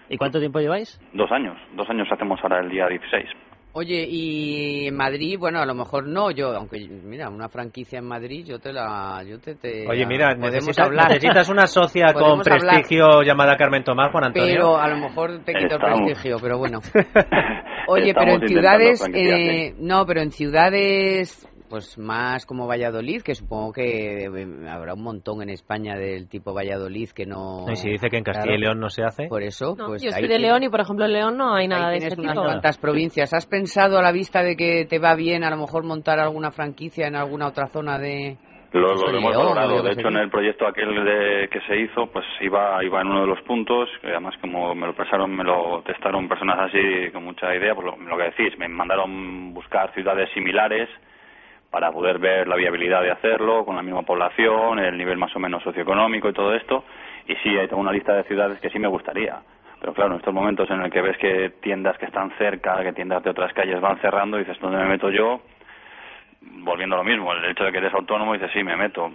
[SPEAKER 11] ¿Y cuánto tiempo lleváis?
[SPEAKER 12] Dos años, dos años hacemos ahora el día 16.
[SPEAKER 4] Oye, y en Madrid, bueno, a lo mejor no, yo, aunque, mira, una franquicia en Madrid, yo te la, yo te, te
[SPEAKER 3] Oye, mira, necesitas,
[SPEAKER 4] hablar.
[SPEAKER 3] necesitas una socia [LAUGHS] con
[SPEAKER 4] hablar.
[SPEAKER 3] prestigio llamada Carmen Tomás, Juan Antonio.
[SPEAKER 4] Pero a lo mejor te quito el prestigio, pero bueno. [LAUGHS] Oye, pero en ciudades, eh, no, pero en ciudades pues más como Valladolid, que supongo que eh, habrá un montón en España del tipo Valladolid que no...
[SPEAKER 3] Y si dice que en Castilla y León no se hace.
[SPEAKER 4] Por eso,
[SPEAKER 5] No,
[SPEAKER 4] pues
[SPEAKER 5] yo
[SPEAKER 4] ahí
[SPEAKER 5] soy de León y, por ejemplo, en León no hay nada de ese
[SPEAKER 4] unas
[SPEAKER 5] tipo.
[SPEAKER 4] cuantas provincias. ¿Has pensado a la vista de que te va bien a lo mejor montar alguna franquicia en alguna otra zona de...
[SPEAKER 12] Lo,
[SPEAKER 4] Pues
[SPEAKER 12] lo hemos valorado. De hecho, en el proyecto aquel de, que se hizo, pues iba, iba en uno de los puntos. además, como me lo pensaron, me lo testaron personas así con mucha idea, pues lo, lo que decís, me mandaron buscar ciudades similares para poder ver la viabilidad de hacerlo con la misma población, el nivel más o menos socioeconómico y todo esto. Y sí, hay tengo una lista de ciudades que sí me gustaría. Pero claro, en estos momentos en el que ves que tiendas que están cerca, que tiendas de otras calles van cerrando, dices, ¿dónde me meto yo? Volviendo a lo mismo, el hecho de que eres autónomo, dices, sí, me meto,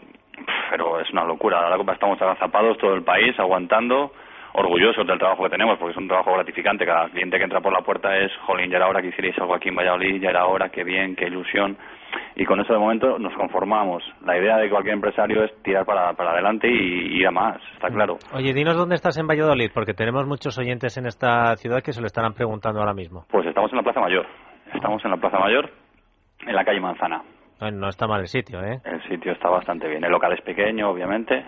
[SPEAKER 12] pero es una locura. Ahora estamos agazapados todo el país, aguantando, orgullosos del trabajo que tenemos, porque es un trabajo gratificante. Cada cliente que entra por la puerta es, jolín, ya era hora que hicierais algo aquí en Valladolid, ya era hora, qué bien, qué ilusión. Y con eso de momento nos conformamos. La idea de cualquier empresario es tirar para, para adelante y ir a más, está claro.
[SPEAKER 3] Oye, dinos dónde estás en Valladolid, porque tenemos muchos oyentes en esta ciudad que se lo estarán preguntando ahora mismo.
[SPEAKER 12] Pues estamos en la Plaza Mayor. Estamos en la Plaza Mayor, en la calle Manzana.
[SPEAKER 3] No, no está mal el sitio, ¿eh?
[SPEAKER 12] El sitio está bastante bien. El local es pequeño, obviamente,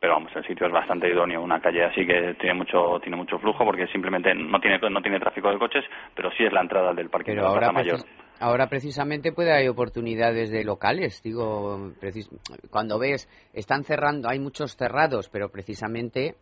[SPEAKER 12] pero vamos, el sitio es bastante idóneo. Una calle así que tiene mucho tiene mucho flujo porque simplemente no tiene no tiene tráfico de coches, pero sí es la entrada del parque de la
[SPEAKER 4] ahora,
[SPEAKER 12] Plaza Mayor.
[SPEAKER 4] ahora precisamente puede haber oportunidades de locales, digo, precis- cuando ves, están cerrando, hay muchos cerrados, pero precisamente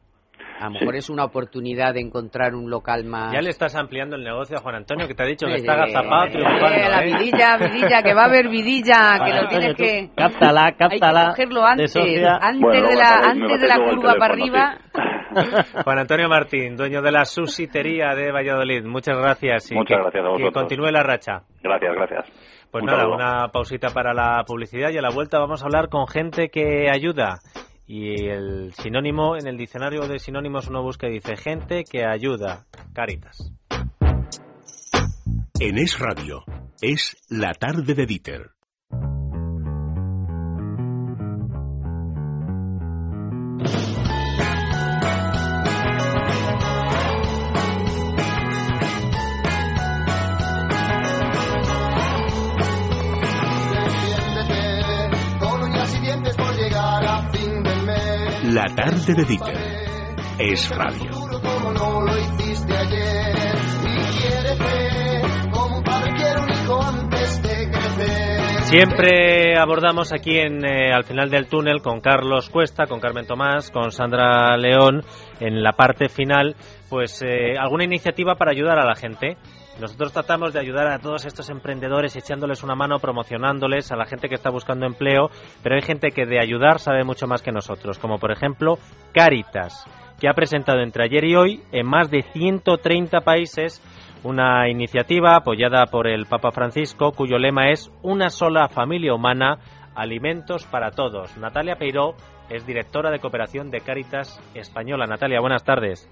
[SPEAKER 4] a lo mejor es una oportunidad de encontrar un local más...
[SPEAKER 3] Ya le estás ampliando el negocio a Juan Antonio, que te ha dicho que
[SPEAKER 4] Eh,
[SPEAKER 3] está agazapado
[SPEAKER 4] eh,
[SPEAKER 3] triunfando,
[SPEAKER 4] la
[SPEAKER 3] ¿eh?
[SPEAKER 4] vidilla, vidilla, que va a haber vidilla, [LAUGHS] que lo tienes que...
[SPEAKER 11] cáptala,
[SPEAKER 4] Hay que
[SPEAKER 11] cáptala,
[SPEAKER 4] cogerlo antes,
[SPEAKER 11] de
[SPEAKER 4] antes
[SPEAKER 12] Bueno,
[SPEAKER 4] de la, antes de la curva para arriba. [LAUGHS]
[SPEAKER 3] Juan Antonio Martín, dueño de la susitería de Valladolid. Muchas gracias. Y
[SPEAKER 12] Muchas
[SPEAKER 3] que,
[SPEAKER 12] gracias a
[SPEAKER 3] que
[SPEAKER 12] vosotros.
[SPEAKER 3] continúe la racha.
[SPEAKER 12] Gracias, gracias.
[SPEAKER 3] Pues
[SPEAKER 12] Un
[SPEAKER 3] nada,
[SPEAKER 12] saludo.
[SPEAKER 3] una pausita para la publicidad y a la vuelta vamos a hablar con gente que ayuda. Y el sinónimo, en el diccionario de sinónimos uno busca y dice gente que ayuda. Caritas.
[SPEAKER 1] En Es Radio, es la tarde de Dieter. Tarde de Dieter. Es Radio.
[SPEAKER 3] Siempre abordamos aquí en eh, al final del túnel con Carlos Cuesta, con Carmen Tomás, con Sandra León en la parte final, pues eh, alguna iniciativa para ayudar a la gente. Nosotros tratamos de ayudar a todos estos emprendedores echándoles una mano, promocionándoles a la gente que está buscando empleo, pero hay gente que de ayudar sabe mucho más que nosotros, como por ejemplo Caritas, que ha presentado entre ayer y hoy en más de 130 países una iniciativa apoyada por el Papa Francisco cuyo lema es Una sola familia humana, alimentos para todos. Natalia Peiró es directora de cooperación de Cáritas Española. Natalia, buenas tardes.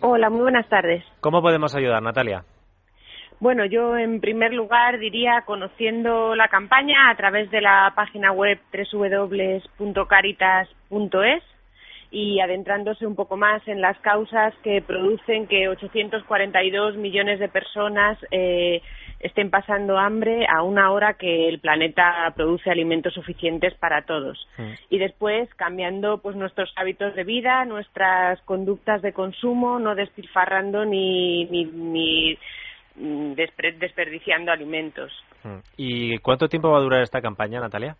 [SPEAKER 13] Hola, muy buenas tardes.
[SPEAKER 3] ¿Cómo podemos ayudar, Natalia?
[SPEAKER 13] Bueno, yo en primer lugar diría conociendo la campaña a través de la página web www.caritas.es y adentrándose un poco más en las causas que producen que 842 millones de personas eh, estén pasando hambre a una hora que el planeta produce alimentos suficientes para todos. Y después cambiando pues nuestros hábitos de vida, nuestras conductas de consumo, no despilfarrando ni, ni, ni mm, despre- desperdiciando alimentos.
[SPEAKER 3] ¿Y cuánto tiempo va a durar esta campaña, Natalia?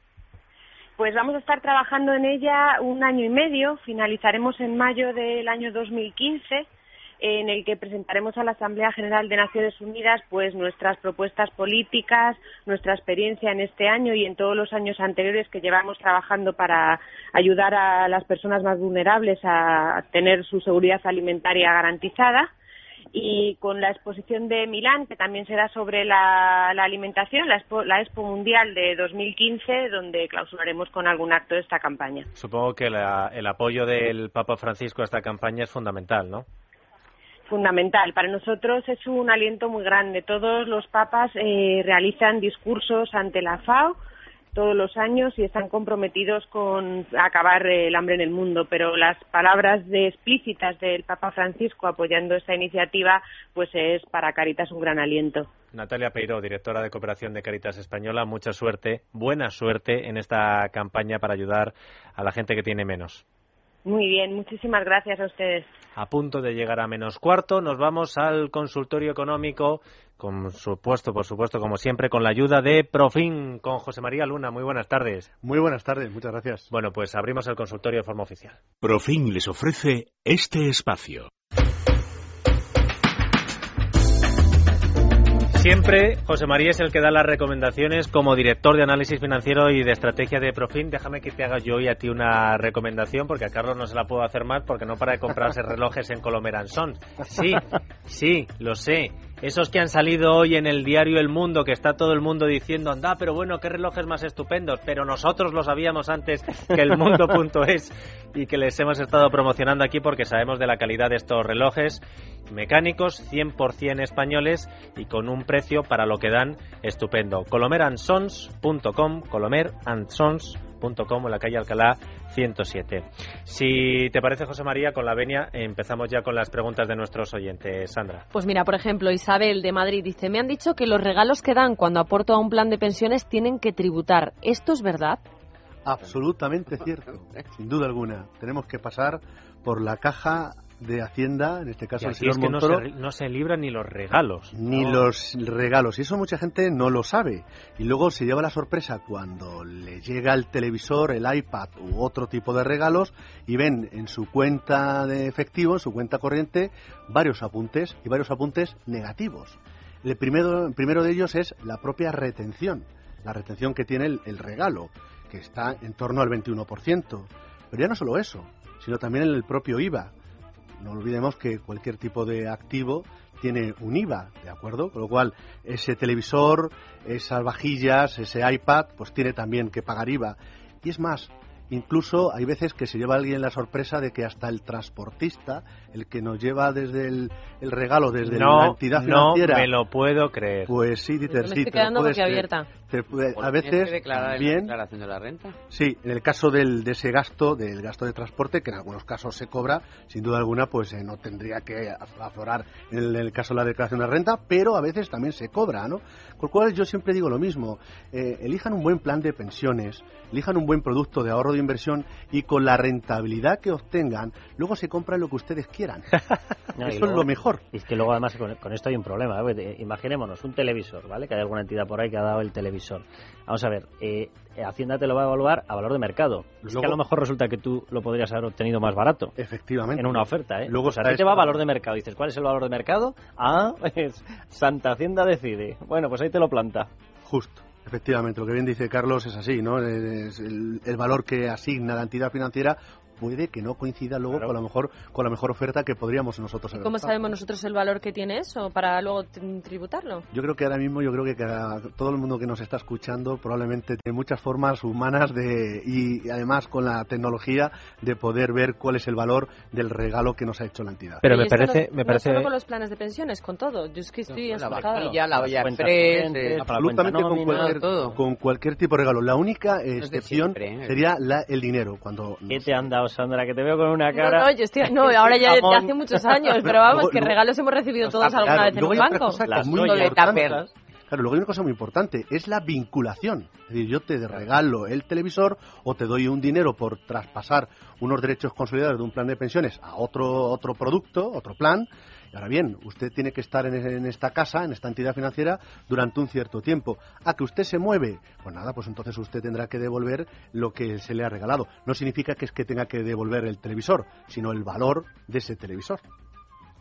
[SPEAKER 13] Pues vamos a estar trabajando en ella un año y medio. Finalizaremos en mayo del año 2015 en el que presentaremos a la Asamblea General de Naciones Unidas pues nuestras propuestas políticas, nuestra experiencia en este año y en todos los años anteriores que llevamos trabajando para ayudar a las personas más vulnerables a tener su seguridad alimentaria garantizada y con la exposición de Milán, que también será sobre la, la alimentación, la expo, la expo Mundial de 2015, donde clausuraremos con algún acto de esta campaña.
[SPEAKER 3] Supongo que la- el apoyo del Papa Francisco a esta campaña es fundamental, ¿no?
[SPEAKER 13] Fundamental. Para nosotros es un aliento muy grande. Todos los papas eh, realizan discursos ante la FAO todos los años y están comprometidos con acabar el hambre en el mundo. Pero las palabras de explícitas del Papa Francisco apoyando esta iniciativa, pues es para Caritas un gran aliento.
[SPEAKER 3] Natalia Peiro, directora de Cooperación de Caritas Española, mucha suerte, buena suerte en esta campaña para ayudar a la gente que tiene menos.
[SPEAKER 13] Muy bien, muchísimas gracias a ustedes.
[SPEAKER 3] A punto de llegar a menos cuarto, nos vamos al consultorio económico, con supuesto, por supuesto, como siempre, con la ayuda de Profin, con José María Luna. Muy buenas tardes.
[SPEAKER 14] Muy buenas tardes, muchas gracias.
[SPEAKER 3] Bueno, pues abrimos el consultorio de forma oficial.
[SPEAKER 1] Profin les ofrece este espacio.
[SPEAKER 3] Siempre José María es el que da las recomendaciones como director de análisis financiero y de estrategia de Profin. Déjame que te haga yo hoy a ti una recomendación porque a Carlos no se la puedo hacer más porque no para de comprarse [LAUGHS] relojes en Colomeran Son. Sí, [LAUGHS] sí, lo sé. Esos que han salido hoy en el diario El Mundo, que está todo el mundo diciendo, anda, pero bueno, qué relojes más estupendos, pero nosotros lo sabíamos antes que el mundo.es y que les hemos estado promocionando aquí porque sabemos de la calidad de estos relojes mecánicos, 100% españoles y con un precio para lo que dan estupendo. colomeransons.com, colomeransons.com en la calle Alcalá 107. Si te parece, José María, con la venia empezamos ya con las preguntas de nuestros oyentes. Sandra.
[SPEAKER 5] Pues mira, por ejemplo, Isabel de Madrid dice, me han dicho que los regalos que dan cuando aporto a un plan de pensiones tienen que tributar. ¿Esto es verdad?
[SPEAKER 14] Absolutamente cierto, sin duda alguna. Tenemos que pasar por la caja de Hacienda, en este caso
[SPEAKER 3] Y
[SPEAKER 14] el señor
[SPEAKER 3] es que no se, no se libran ni los regalos.
[SPEAKER 14] ni los regalos. Y eso mucha gente no lo sabe. Y luego se lleva la sorpresa cuando le llega el televisor, el iPad u otro tipo de regalos y ven en su cuenta de efectivo, en su cuenta corriente, varios apuntes y varios apuntes negativos. El primero, el primero de ellos es la propia retención, la retención que tiene el, el regalo, que está en torno al 21%. Pero ya no solo eso, sino también el propio IVA. No olvidemos que cualquier tipo de activo tiene un IVA, ¿de acuerdo? Con lo cual, ese televisor, esas vajillas, ese iPad, pues tiene también que pagar IVA. Y es más, incluso hay veces que se lleva alguien la sorpresa de que hasta el transportista, el que nos lleva desde el, el regalo, desde la
[SPEAKER 3] No,
[SPEAKER 14] entidad
[SPEAKER 3] no
[SPEAKER 14] financiera,
[SPEAKER 3] me lo puedo creer.
[SPEAKER 14] pues sí, Dieter,
[SPEAKER 5] Me
[SPEAKER 14] sí,
[SPEAKER 5] estoy
[SPEAKER 14] te lo
[SPEAKER 5] quedando.
[SPEAKER 14] Te puede-
[SPEAKER 4] Pues
[SPEAKER 14] a
[SPEAKER 4] tienes
[SPEAKER 14] veces
[SPEAKER 4] que declarar en la
[SPEAKER 14] también
[SPEAKER 4] declaración de la renta.
[SPEAKER 14] Sí, en el caso del, de ese gasto, del gasto de transporte, que en algunos casos se cobra, sin duda alguna, pues eh, no tendría que af- aflorar en el, en el caso de la declaración de renta, pero a veces también se cobra, ¿no? Con lo cual yo siempre digo lo mismo, eh, elijan un buen plan de pensiones, elijan un buen producto de ahorro de inversión y con la rentabilidad que obtengan, luego se compran lo que ustedes quieran. [LAUGHS]
[SPEAKER 11] No,
[SPEAKER 14] Eso es
[SPEAKER 11] luego-
[SPEAKER 14] lo mejor.
[SPEAKER 11] Y es que luego además con, con esto hay un problema. ¿eh? Eh, Imaginémonos un televisor, ¿vale? Que hay alguna entidad por ahí que ha dado el televisor. Vamos a ver, eh, Hacienda te lo va a evaluar a valor de mercado. Es que
[SPEAKER 14] Luego-
[SPEAKER 11] a lo mejor resulta que tú lo podrías haber obtenido más barato.
[SPEAKER 14] Efectivamente.
[SPEAKER 11] En una oferta, ¿eh?
[SPEAKER 14] Luego
[SPEAKER 11] o sea, te va a valor de mercado. Dices, ¿cuál es el valor de mercado? Ah, pues Santa Hacienda decide. Bueno, pues ahí te lo planta.
[SPEAKER 14] Justo. Efectivamente, lo que bien dice Carlos es así, ¿no? Es el, el valor que asigna la entidad financiera puede que no coincida luego con la mejor con la mejor oferta que podríamos nosotros haber
[SPEAKER 5] ¿Cómo
[SPEAKER 14] optado.
[SPEAKER 5] sabemos nosotros el valor que tiene eso para luego tri- tributarlo?
[SPEAKER 14] Yo creo que ahora mismo, yo creo que cada- todo el mundo que nos está escuchando probablemente tiene muchas formas humanas de y, además con la tecnología de poder ver cuál es el valor del regalo que nos ha hecho la entidad.
[SPEAKER 3] Pero
[SPEAKER 5] Y
[SPEAKER 3] me parece,
[SPEAKER 5] no,
[SPEAKER 3] me
[SPEAKER 5] no
[SPEAKER 3] parece
[SPEAKER 5] solo con los planes de pensiones, con todo. Yo es que estoy
[SPEAKER 4] la
[SPEAKER 5] asustada.
[SPEAKER 4] vajilla, la olla express, eh,
[SPEAKER 11] la
[SPEAKER 14] Absolutamente con cualquier,
[SPEAKER 4] todo.
[SPEAKER 14] con cualquier tipo de regalo. La única excepción
[SPEAKER 4] siempre, ¿eh?
[SPEAKER 14] sería la- el dinero. Cuando
[SPEAKER 11] ¿Qué te han dado, Sandra? Que te veo con una cara...
[SPEAKER 5] no, yo estoy, no, [LAUGHS] ahora ya, hace muchos años, pero [LAUGHS] vamos, que regalos hemos recibido todos
[SPEAKER 14] Claro,
[SPEAKER 5] alguna vez en un banco.
[SPEAKER 11] Las
[SPEAKER 14] es muy. Claro, luego hay una cosa muy importante, es la vinculación. Es decir, yo te regalo el televisor o te doy un dinero por traspasar unos derechos consolidados de un plan de pensiones a otro, otro producto, otro plan. Ahora bien, usted tiene que estar en, en esta casa, en esta entidad financiera, durante un cierto tiempo. A que usted se mueve, pues nada, pues entonces usted tendrá que devolver lo que se le ha regalado. No significa que es que tenga que devolver el televisor, sino el valor de ese televisor.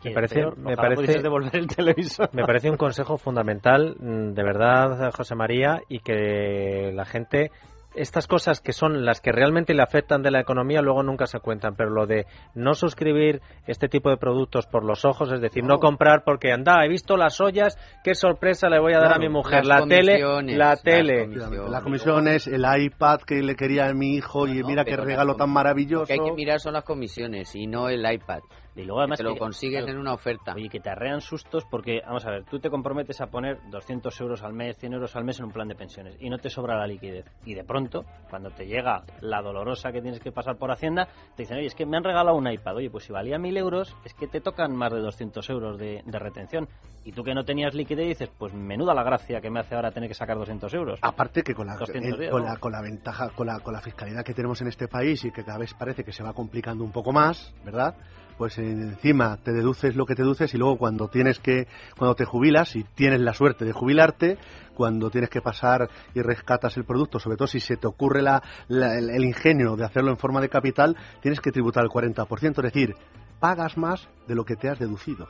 [SPEAKER 3] Me parece- me
[SPEAKER 11] devolver el televisor.
[SPEAKER 3] Me parece un consejo fundamental, mm, de verdad, José María, y que la gente, estas cosas que son las que realmente le afectan de la economía, luego nunca se cuentan, pero lo de no suscribir este tipo de productos por los ojos, es decir, no,
[SPEAKER 14] No.
[SPEAKER 3] comprar porque anda, he visto las ollas, qué sorpresa le voy a dar a mi mujer, la tele, la
[SPEAKER 4] las
[SPEAKER 3] tele.
[SPEAKER 4] comisiones.
[SPEAKER 14] La comisión es el iPad que le quería a mi hijo y
[SPEAKER 4] No,
[SPEAKER 14] mira qué regalo tan
[SPEAKER 4] Lo
[SPEAKER 14] maravilloso.
[SPEAKER 4] que hay que mirar son las comisiones y no el iPad.
[SPEAKER 11] Y luego además
[SPEAKER 4] te lo
[SPEAKER 11] que-
[SPEAKER 4] consigues
[SPEAKER 11] claro,
[SPEAKER 4] en una oferta.
[SPEAKER 11] Oye, que te arrean sustos porque, vamos a ver, tú te comprometes a poner 200 euros al mes, 100 euros al mes en un plan de pensiones y no te sobra la liquidez. Y de pronto, cuando te llega la dolorosa que tienes que pasar por Hacienda, te dicen, oye, es que me han regalado un iPad. Oye, pues si valía 1000 euros, es que te tocan más de 200 euros de, de retención. Y tú que no tenías liquidez dices, pues menuda la gracia que me hace ahora tener que sacar 200 euros.
[SPEAKER 14] Aparte que con la,
[SPEAKER 11] 210,
[SPEAKER 14] con,
[SPEAKER 11] ¿no?
[SPEAKER 14] la, con la ventaja, con la, con la fiscalidad que tenemos en este país y que cada vez parece que se va complicando un poco más, ¿verdad? Pues encima te deduces lo que te deduces y luego cuando tienes que, cuando te jubilas y tienes la suerte de jubilarte, cuando tienes que pasar y rescatas el producto, sobre todo si se te ocurre la, la- el, el ingenio de hacerlo en forma de capital, tienes que tributar el 40%, es decir, pagas más de lo que te has deducido.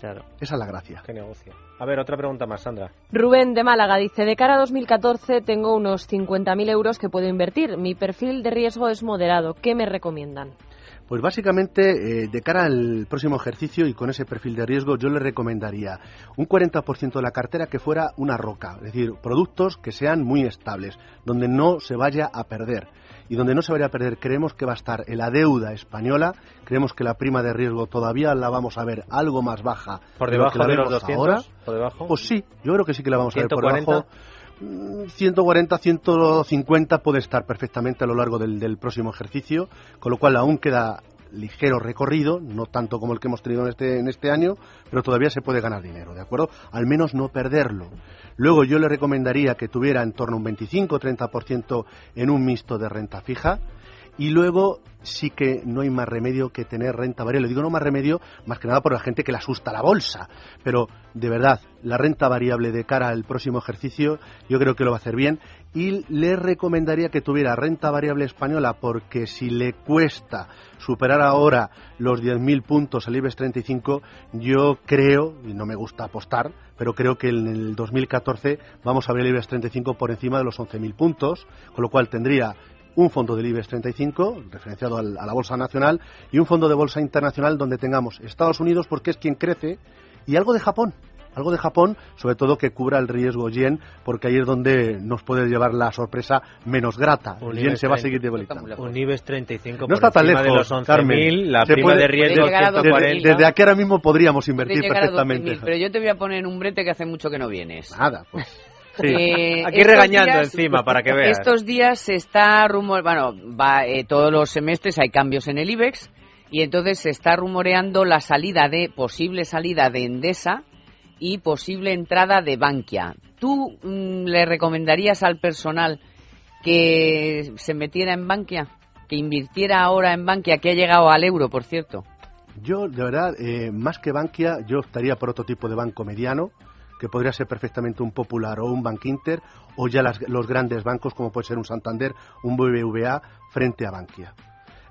[SPEAKER 11] Claro.
[SPEAKER 14] Esa es la gracia.
[SPEAKER 3] Qué negocio. A ver, otra pregunta más, Sandra.
[SPEAKER 5] Rubén de Málaga dice, de cara a 2014 tengo unos 50.000 euros que puedo invertir. Mi perfil de riesgo es moderado. ¿Qué me recomiendan?
[SPEAKER 14] Pues básicamente, eh, de cara al próximo ejercicio y con ese perfil de riesgo, yo le recomendaría un 40% de la cartera que fuera una roca, es decir, productos que sean muy estables, donde no se vaya a perder. Y donde no se vaya a perder, creemos que va a estar en la deuda española, creemos que la prima de riesgo todavía la vamos a ver algo más baja.
[SPEAKER 3] ¿Por
[SPEAKER 14] de lo que
[SPEAKER 3] debajo
[SPEAKER 14] la
[SPEAKER 3] de los
[SPEAKER 14] vemos
[SPEAKER 3] 200?
[SPEAKER 14] ahora.
[SPEAKER 3] ¿Por debajo?
[SPEAKER 14] Pues sí, yo creo que sí que la vamos a ver por
[SPEAKER 3] 140.
[SPEAKER 14] debajo. Mm, 140, 150 puede estar perfectamente a lo largo del, del próximo ejercicio, con lo cual aún queda ligero recorrido, no tanto como el que hemos tenido en este, en este año, pero todavía se puede ganar dinero, ¿de acuerdo? Al menos no perderlo. Luego yo le recomendaría que tuviera en torno a un 25-30% en un mixto de renta fija, y luego sí que no hay más remedio que tener renta variable. Digo no más remedio, más que nada por la gente que le asusta la bolsa. Pero de verdad, la renta variable de cara al próximo ejercicio yo creo que lo va a hacer bien. Y le recomendaría que tuviera renta variable española porque si le cuesta superar ahora los 10.000 puntos al IBEX 35, yo creo, y no me gusta apostar, pero creo que en el 2014 vamos a ver el IBEX 35 por encima de los 11.000 puntos, con lo cual tendría un fondo del IBEX 35, referenciado al- a la Bolsa Nacional, y un fondo de Bolsa Internacional donde tengamos Estados Unidos porque es quien crece, y algo de Japón. Algo de Japón, sobre todo que cubra el riesgo yen, porque ahí es donde nos puede llevar la sorpresa menos grata.
[SPEAKER 3] Un
[SPEAKER 14] El yen se va a
[SPEAKER 3] 30.
[SPEAKER 14] seguir debilitando.
[SPEAKER 3] Un IBEX 35
[SPEAKER 14] No
[SPEAKER 3] por
[SPEAKER 14] está tan lejos,
[SPEAKER 3] de los
[SPEAKER 14] Carmen.
[SPEAKER 3] 11.000, la prima
[SPEAKER 14] puede-
[SPEAKER 3] de riesgo
[SPEAKER 4] puede llegar a
[SPEAKER 3] 140.
[SPEAKER 14] Desde, desde aquí ahora mismo podríamos invertir
[SPEAKER 4] Puede llegar a 12.000,
[SPEAKER 14] perfectamente.
[SPEAKER 4] pero yo te voy a poner un brete que hace mucho que no vienes.
[SPEAKER 14] Nada, pues.
[SPEAKER 3] Sí.
[SPEAKER 4] Eh,
[SPEAKER 3] Aquí regañando
[SPEAKER 4] días-
[SPEAKER 3] encima para que veas.
[SPEAKER 4] Estos días se está rumor, bueno, va, eh, todos los semestres hay cambios en el IBEX y entonces se está rumoreando la salida de posible salida de Endesa y posible entrada de Bankia. ¿Tú mm, le recomendarías al personal que se metiera en Bankia, que invirtiera ahora en Bankia, que ha llegado al euro, por cierto?
[SPEAKER 14] Yo, de verdad, eh, más que Bankia, yo optaría por otro tipo de banco mediano, que podría ser perfectamente un Popular o un Bank Inter, o ya las- los grandes bancos como puede ser un Santander, un BBVA, frente a Bankia.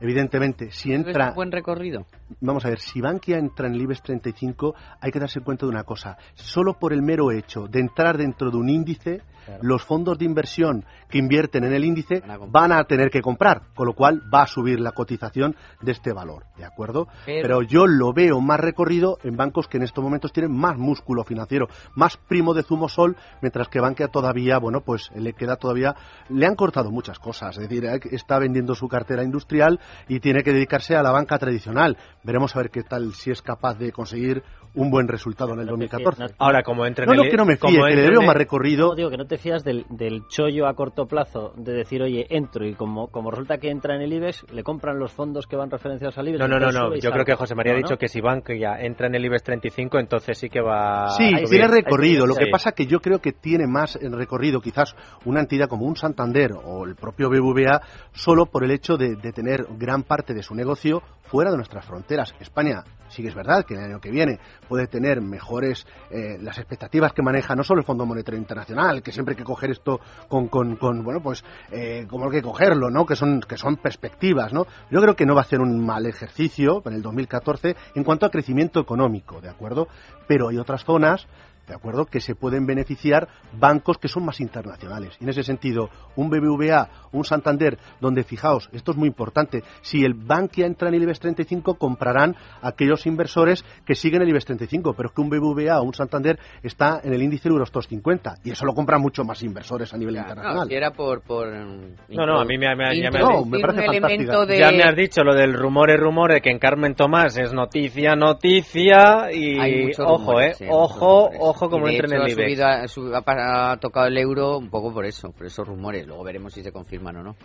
[SPEAKER 14] Evidentemente, si
[SPEAKER 4] ¿Ves
[SPEAKER 14] entra...
[SPEAKER 4] un buen recorrido?
[SPEAKER 14] Vamos a ver, si Bankia entra en el IBEX 35, hay que darse cuenta de una cosa. Solo por el mero hecho de entrar dentro de un índice, los fondos de inversión que invierten en el índice van a tener que comprar, con lo cual va a subir la cotización de este valor, ¿de acuerdo?
[SPEAKER 4] Pero-
[SPEAKER 14] Pero yo lo veo más recorrido en bancos que en estos momentos tienen más músculo financiero, más primo de zumo sol, mientras que Bankia todavía, bueno, pues le queda todavía, le han cortado muchas cosas, es decir, eh, está vendiendo su cartera industrial y tiene que dedicarse a la banca tradicional. Veremos a ver qué tal, si es capaz de conseguir un buen resultado en el 2014.
[SPEAKER 3] Ahora, como entre
[SPEAKER 14] No,
[SPEAKER 3] en
[SPEAKER 14] no,
[SPEAKER 3] el-
[SPEAKER 14] que no me
[SPEAKER 3] como
[SPEAKER 14] fíe, que le
[SPEAKER 3] entre
[SPEAKER 14] veo
[SPEAKER 3] en
[SPEAKER 14] más
[SPEAKER 3] el-
[SPEAKER 14] recorrido.
[SPEAKER 11] No, digo que no te fías del, del chollo a corto plazo de decir, oye, entro y como, como resulta que entra en el IBEX, le compran los fondos que van referenciados al IBEX.
[SPEAKER 3] No, no, no, no. Yo creo que José María
[SPEAKER 11] No,
[SPEAKER 3] ha
[SPEAKER 11] ¿no?
[SPEAKER 3] dicho que si Bankia entra en el IBEX 35, entonces sí que va
[SPEAKER 14] Sí,
[SPEAKER 3] a
[SPEAKER 14] tiene recorrido. Lo que
[SPEAKER 3] Sí.
[SPEAKER 14] pasa que yo creo que tiene más en recorrido quizás una entidad como un Santander o el propio BBVA solo por el hecho de, de tener gran parte de su negocio fuera de nuestras fronteras. España sí que es verdad que el año que viene puede tener mejores eh, las expectativas que maneja no solo el Fondo Monetario Internacional, que siempre hay que coger esto con, con, con, bueno pues eh, como hay que cogerlo, ¿no? Que son que son perspectivas, ¿no? Yo creo que no va a ser un mal ejercicio en el 2014 en cuanto a crecimiento económico, ¿de acuerdo? Pero hay otras zonas ¿de acuerdo? Que se pueden beneficiar bancos que son más internacionales. Y en ese sentido, un BBVA, un Santander, donde fijaos, esto es muy importante, si el Bankia entra en el IBEX 35, comprarán aquellos inversores que siguen el IBEX 35, pero es que un BBVA o un Santander está en el índice Eurostox 50 y eso lo compran mucho más inversores a nivel internacional.
[SPEAKER 4] No, si era por, por
[SPEAKER 3] No, no, a mí me, me- ya me,
[SPEAKER 14] No,
[SPEAKER 3] has,
[SPEAKER 14] me parece fantástica.
[SPEAKER 4] de
[SPEAKER 3] ya me has dicho lo del rumores, rumores, que en Carmen Tomás es noticia, noticia y ojo,
[SPEAKER 4] rumores,
[SPEAKER 3] eh,
[SPEAKER 4] sí,
[SPEAKER 3] ojo,
[SPEAKER 4] rumores.
[SPEAKER 3] ojo como entren en
[SPEAKER 4] ha subido ha, ha tocado el euro un poco por eso, por esos rumores. Luego veremos si se confirman o no.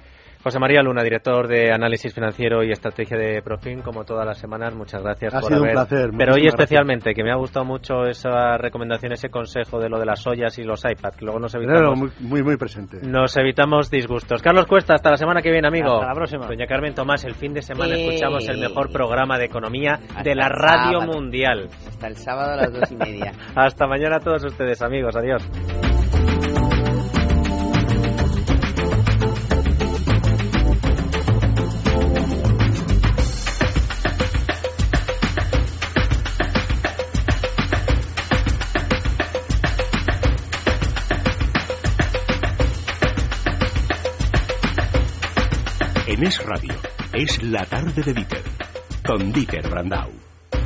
[SPEAKER 3] José María Luna, director de análisis financiero y estrategia de Profim, como todas las semanas, muchas gracias
[SPEAKER 14] Ha
[SPEAKER 3] por
[SPEAKER 14] sido un
[SPEAKER 3] haber.
[SPEAKER 14] placer,
[SPEAKER 3] Pero hoy
[SPEAKER 14] gracias.
[SPEAKER 3] especialmente, que me ha gustado mucho esa recomendación, ese consejo de lo de las ollas y los iPads, que luego nos
[SPEAKER 14] No, no,
[SPEAKER 3] evitamos,
[SPEAKER 14] muy, muy, muy presente.
[SPEAKER 3] nos evitamos disgustos. Carlos Cuesta, hasta la semana que viene, amigo.
[SPEAKER 11] Hasta la próxima.
[SPEAKER 3] Doña Carmen Tomás, el fin de semana
[SPEAKER 4] Eh.
[SPEAKER 3] escuchamos el mejor programa de economía
[SPEAKER 4] Hasta
[SPEAKER 3] de la radio
[SPEAKER 4] sábado.
[SPEAKER 3] mundial.
[SPEAKER 4] Hasta el sábado a las dos y media. [LAUGHS]
[SPEAKER 3] Hasta mañana a todos ustedes, amigos. Adiós.
[SPEAKER 1] Es Radio, es la tarde de Dieter, con Dieter Brandau.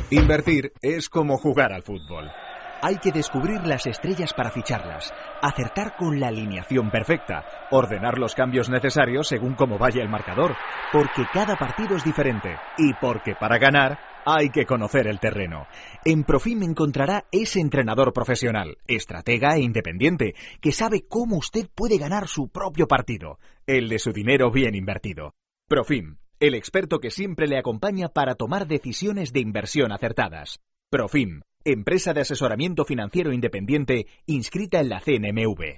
[SPEAKER 15] Invertir es como jugar al fútbol. Hay que descubrir las estrellas para ficharlas, acertar con la alineación perfecta, ordenar los cambios necesarios según cómo vaya el marcador, porque cada partido es diferente y porque para ganar hay que conocer el terreno. En Profim encontrará ese entrenador profesional, estratega e independiente, que sabe cómo usted puede ganar su propio partido, el de su dinero bien invertido. Profim, el experto que siempre le acompaña para tomar decisiones de inversión acertadas. Profim, empresa de asesoramiento financiero independiente inscrita en la CNMV.